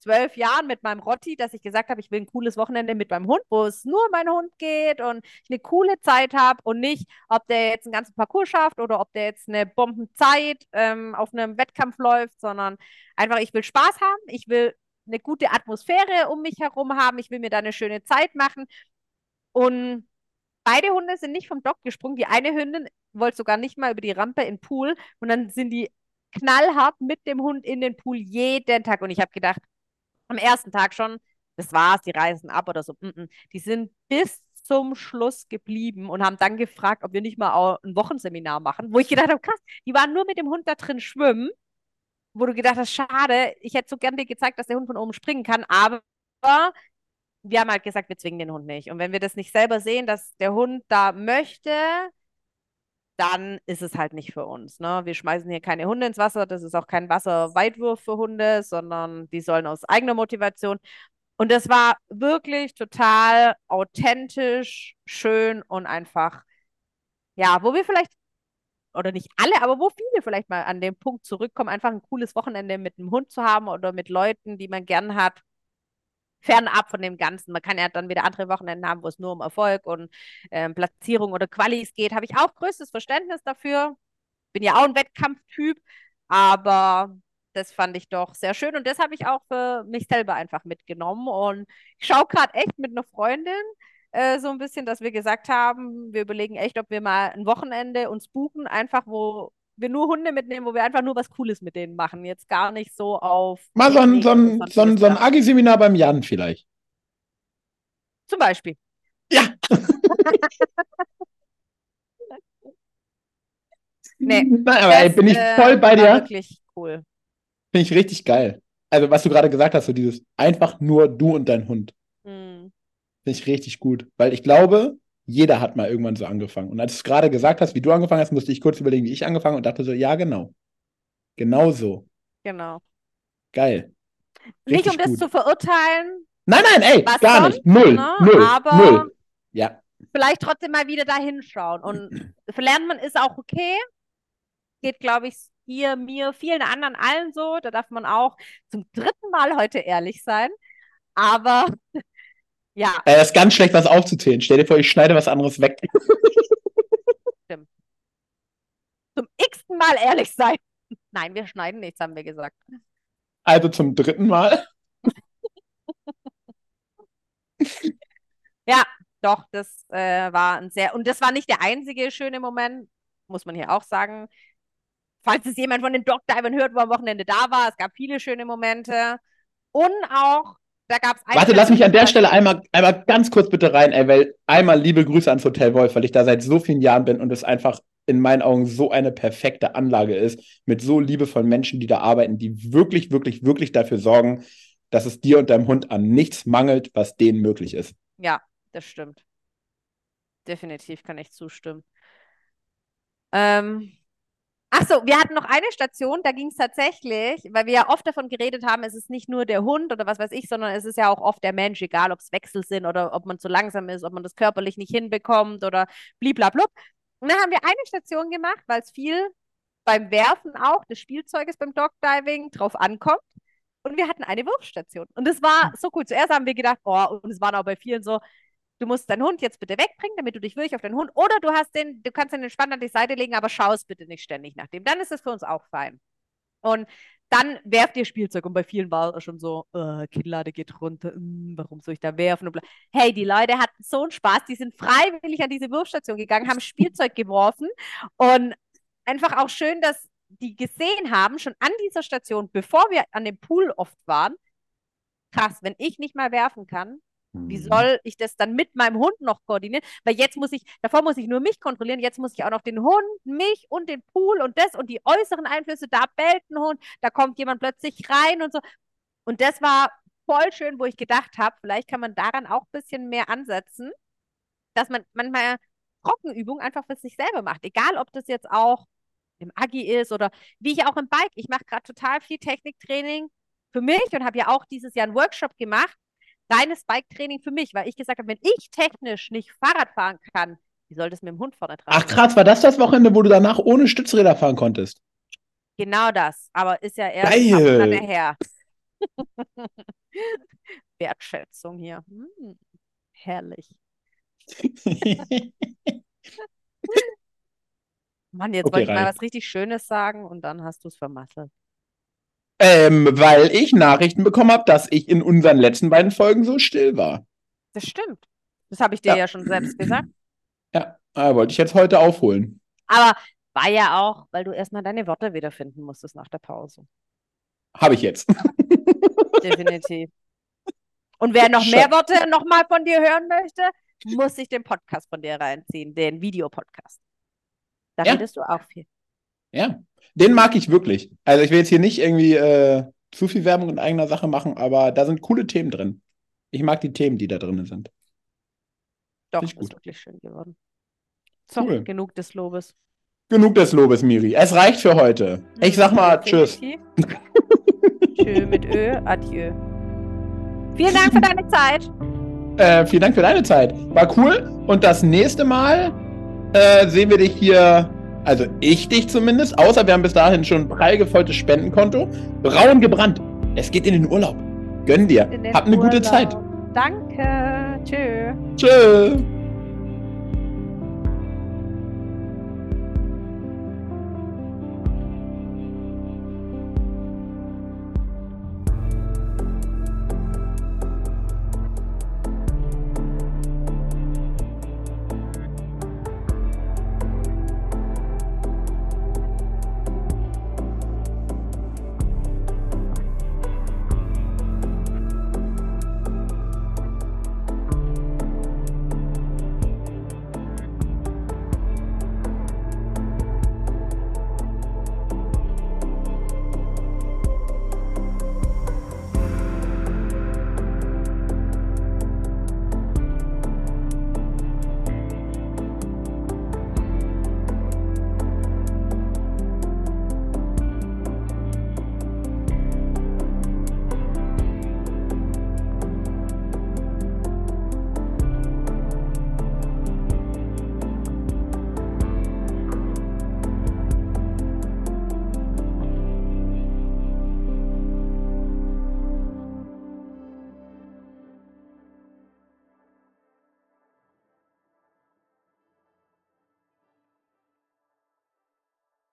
zwölf Jahren mit meinem Rotti, dass ich gesagt habe, ich will ein cooles Wochenende mit meinem Hund, wo es nur um meinen Hund geht und ich eine coole Zeit habe und nicht, ob der jetzt einen ganzen Parcours schafft oder ob der jetzt eine Bombenzeit ähm, auf einem Wettkampf läuft, sondern einfach, ich will Spaß haben, ich will eine gute Atmosphäre um mich herum haben, ich will mir da eine schöne Zeit machen und beide Hunde sind nicht vom Dock gesprungen. Die eine Hündin wollte sogar nicht mal über die Rampe in den Pool und dann sind die knallhart mit dem Hund in den Pool jeden Tag und ich habe gedacht, am ersten Tag schon, das war's, die reisen ab oder so. Die sind bis zum Schluss geblieben und haben dann gefragt, ob wir nicht mal auch ein Wochenseminar machen, wo ich gedacht habe, krass, die waren nur mit dem Hund da drin schwimmen, wo du gedacht hast, schade, ich hätte so gern dir gezeigt, dass der Hund von oben springen kann, aber wir haben halt gesagt, wir zwingen den Hund nicht. Und wenn wir das nicht selber sehen, dass der Hund da möchte, dann ist es halt nicht für uns. Ne? Wir schmeißen hier keine Hunde ins Wasser. Das ist auch kein Wasserweitwurf für Hunde, sondern die sollen aus eigener Motivation. Und das war wirklich total authentisch, schön und einfach, ja, wo wir vielleicht, oder nicht alle, aber wo viele vielleicht mal an den Punkt zurückkommen, einfach ein cooles Wochenende mit einem Hund zu haben oder mit Leuten, die man gern hat fernab von dem Ganzen. Man kann ja dann wieder andere Wochenenden haben, wo es nur um Erfolg und ähm, Platzierung oder Qualis geht. Habe ich auch größtes Verständnis dafür. Bin ja auch ein Wettkampftyp, aber das fand ich doch sehr schön und das habe ich auch für mich selber einfach mitgenommen. Und ich schaue gerade echt mit einer Freundin äh, so ein bisschen, dass wir gesagt haben, wir überlegen echt, ob wir mal ein Wochenende uns buchen, einfach wo wir nur Hunde mitnehmen, wo wir einfach nur was Cooles mit denen machen. Jetzt gar nicht so auf. Mal so ein, so ein, so ein, so ein. Agi-Seminar beim Jan vielleicht. Zum Beispiel. Ja. Nee, Nein, aber Das, bin ich äh, voll bei dir. wirklich cool. Finde ich richtig geil. Also, was du gerade gesagt hast, so dieses einfach nur du und dein Hund. Hm. Finde ich richtig gut. Weil ich glaube, Jeder hat mal irgendwann so angefangen. Und als du es gerade gesagt hast, wie du angefangen hast, musste ich kurz überlegen, wie ich angefangen und dachte so, ja, genau. Genau so. Genau. Geil. Nicht Richtig um das gut. zu verurteilen, Nein, nein, ey, gar sonst, nicht. Null, ne? null, Aber- null. Ja, vielleicht trotzdem mal wieder da hinschauen. Und lernen man ist auch okay. Geht, glaube ich, hier, mir, vielen anderen allen so. Da darf man auch zum dritten Mal heute ehrlich sein. Aber ja, äh, das ist ganz schlecht, was aufzuzählen. Stell dir vor, ich schneide was anderes weg. zum x-ten Mal ehrlich sein. Nein, wir schneiden nichts, haben wir gesagt. Also zum dritten Mal. Ja, doch, das äh, war ein sehr, und das war nicht der einzige schöne Moment, muss man hier auch sagen. Falls es jemand von den Dogdivern hört, wo am Wochenende da war, es gab viele schöne Momente. Und auch, da gab es Warte, lass mich an der Stelle einmal, einmal ganz kurz bitte rein, ey, weil einmal liebe Grüße ans Hotel Wolf, weil ich da seit so vielen Jahren bin und es einfach in meinen Augen so eine perfekte Anlage ist, mit so liebevollen Menschen, die da arbeiten, die wirklich, wirklich, wirklich dafür sorgen, dass es dir und deinem Hund an nichts mangelt, was denen möglich ist. Ja, das stimmt. Definitiv kann ich zustimmen. Ähm, ach so, wir hatten noch eine Station, da ging es tatsächlich, weil wir ja oft davon geredet haben, es ist nicht nur der Hund oder was weiß ich, sondern es ist ja auch oft der Mensch, egal ob es Wechsel sind oder ob man zu langsam ist, ob man das körperlich nicht hinbekommt oder bliblablub. Und dann haben wir eine Station gemacht, weil es viel beim Werfen auch des Spielzeuges beim Dogdiving drauf ankommt. Und wir hatten eine Wurfstation. Und das war so cool. Zuerst haben wir gedacht, oh, und es waren auch bei vielen so, du musst deinen Hund jetzt bitte wegbringen, damit du dich wirklich auf deinen Hund, oder du hast den, du kannst den entspannt an die Seite legen, aber schaust bitte nicht ständig nach dem. Dann ist es für uns auch fein. Und dann werft ihr Spielzeug. Und bei vielen war es schon so, äh, Kinnlade geht runter, mm, warum soll ich da werfen? Hey, die Leute hatten so einen Spaß, die sind freiwillig an diese Wurfstation gegangen, haben Spielzeug geworfen und einfach auch schön, dass die gesehen haben, schon an dieser Station, bevor wir an dem Pool oft waren, krass, wenn ich nicht mal werfen kann, wie Mhm. soll ich das dann mit meinem Hund noch koordinieren? Weil jetzt muss ich, davor muss ich nur mich kontrollieren, jetzt muss ich auch noch den Hund, mich und den Pool und das und die äußeren Einflüsse, da bellt ein Hund, da kommt jemand plötzlich rein und so. Und das war voll schön, wo ich gedacht habe, vielleicht kann man daran auch ein bisschen mehr ansetzen, dass man manchmal Trockenübungen einfach für sich selber macht. Egal, ob das jetzt auch im Agi ist oder wie ich auch im Bike. Ich mache gerade total viel Techniktraining für mich und habe ja auch dieses Jahr einen Workshop gemacht. Reines Bike-Training für mich, weil ich gesagt habe, wenn ich technisch nicht Fahrrad fahren kann, wie soll das mit dem Hund vorne dran Ach krass, war das das Wochenende, wo du danach ohne Stützräder fahren konntest? Genau das. Aber ist ja erst Geil. her. Wertschätzung hier. Hm, herrlich. Mann, jetzt Okay, wollte ich mal Ralf. was richtig Schönes sagen und dann hast du es vermasselt. Ähm, weil ich Nachrichten bekommen habe, dass ich in unseren letzten beiden Folgen so still war. Das stimmt. Das habe ich dir Ja. ja schon selbst gesagt. Ja, äh, wollte ich jetzt heute aufholen. Aber war ja auch, weil du erstmal deine Worte wiederfinden musstest nach der Pause. Habe ich jetzt. Definitiv. Und wer noch mehr Worte nochmal von dir hören möchte, muss sich den Podcast von dir reinziehen, den Videopodcast. Da Ja. redest du auch viel. Ja, den mag ich wirklich. Also ich will jetzt hier nicht irgendwie äh, zu viel Werbung in eigener Sache machen, aber da sind coole Themen drin. Ich mag die Themen, die da drin sind. Doch, ist wirklich schön geworden. So, Cool. genug des Lobes. Genug des Lobes, Miri. Es reicht für heute. Ich sag mal Tschüss. Tschö mit Ö, adieu. Vielen Dank für deine Zeit. Äh, vielen Dank für deine Zeit. War cool. Und das nächste Mal äh, sehen wir dich hier, also ich dich zumindest, außer wir haben bis dahin schon ein prall Spendenkonto. Braun gebrannt. Es geht in den Urlaub. Gönn dir. Habt eine gute Urlaub. Zeit. Danke. Tschö. Tschüss.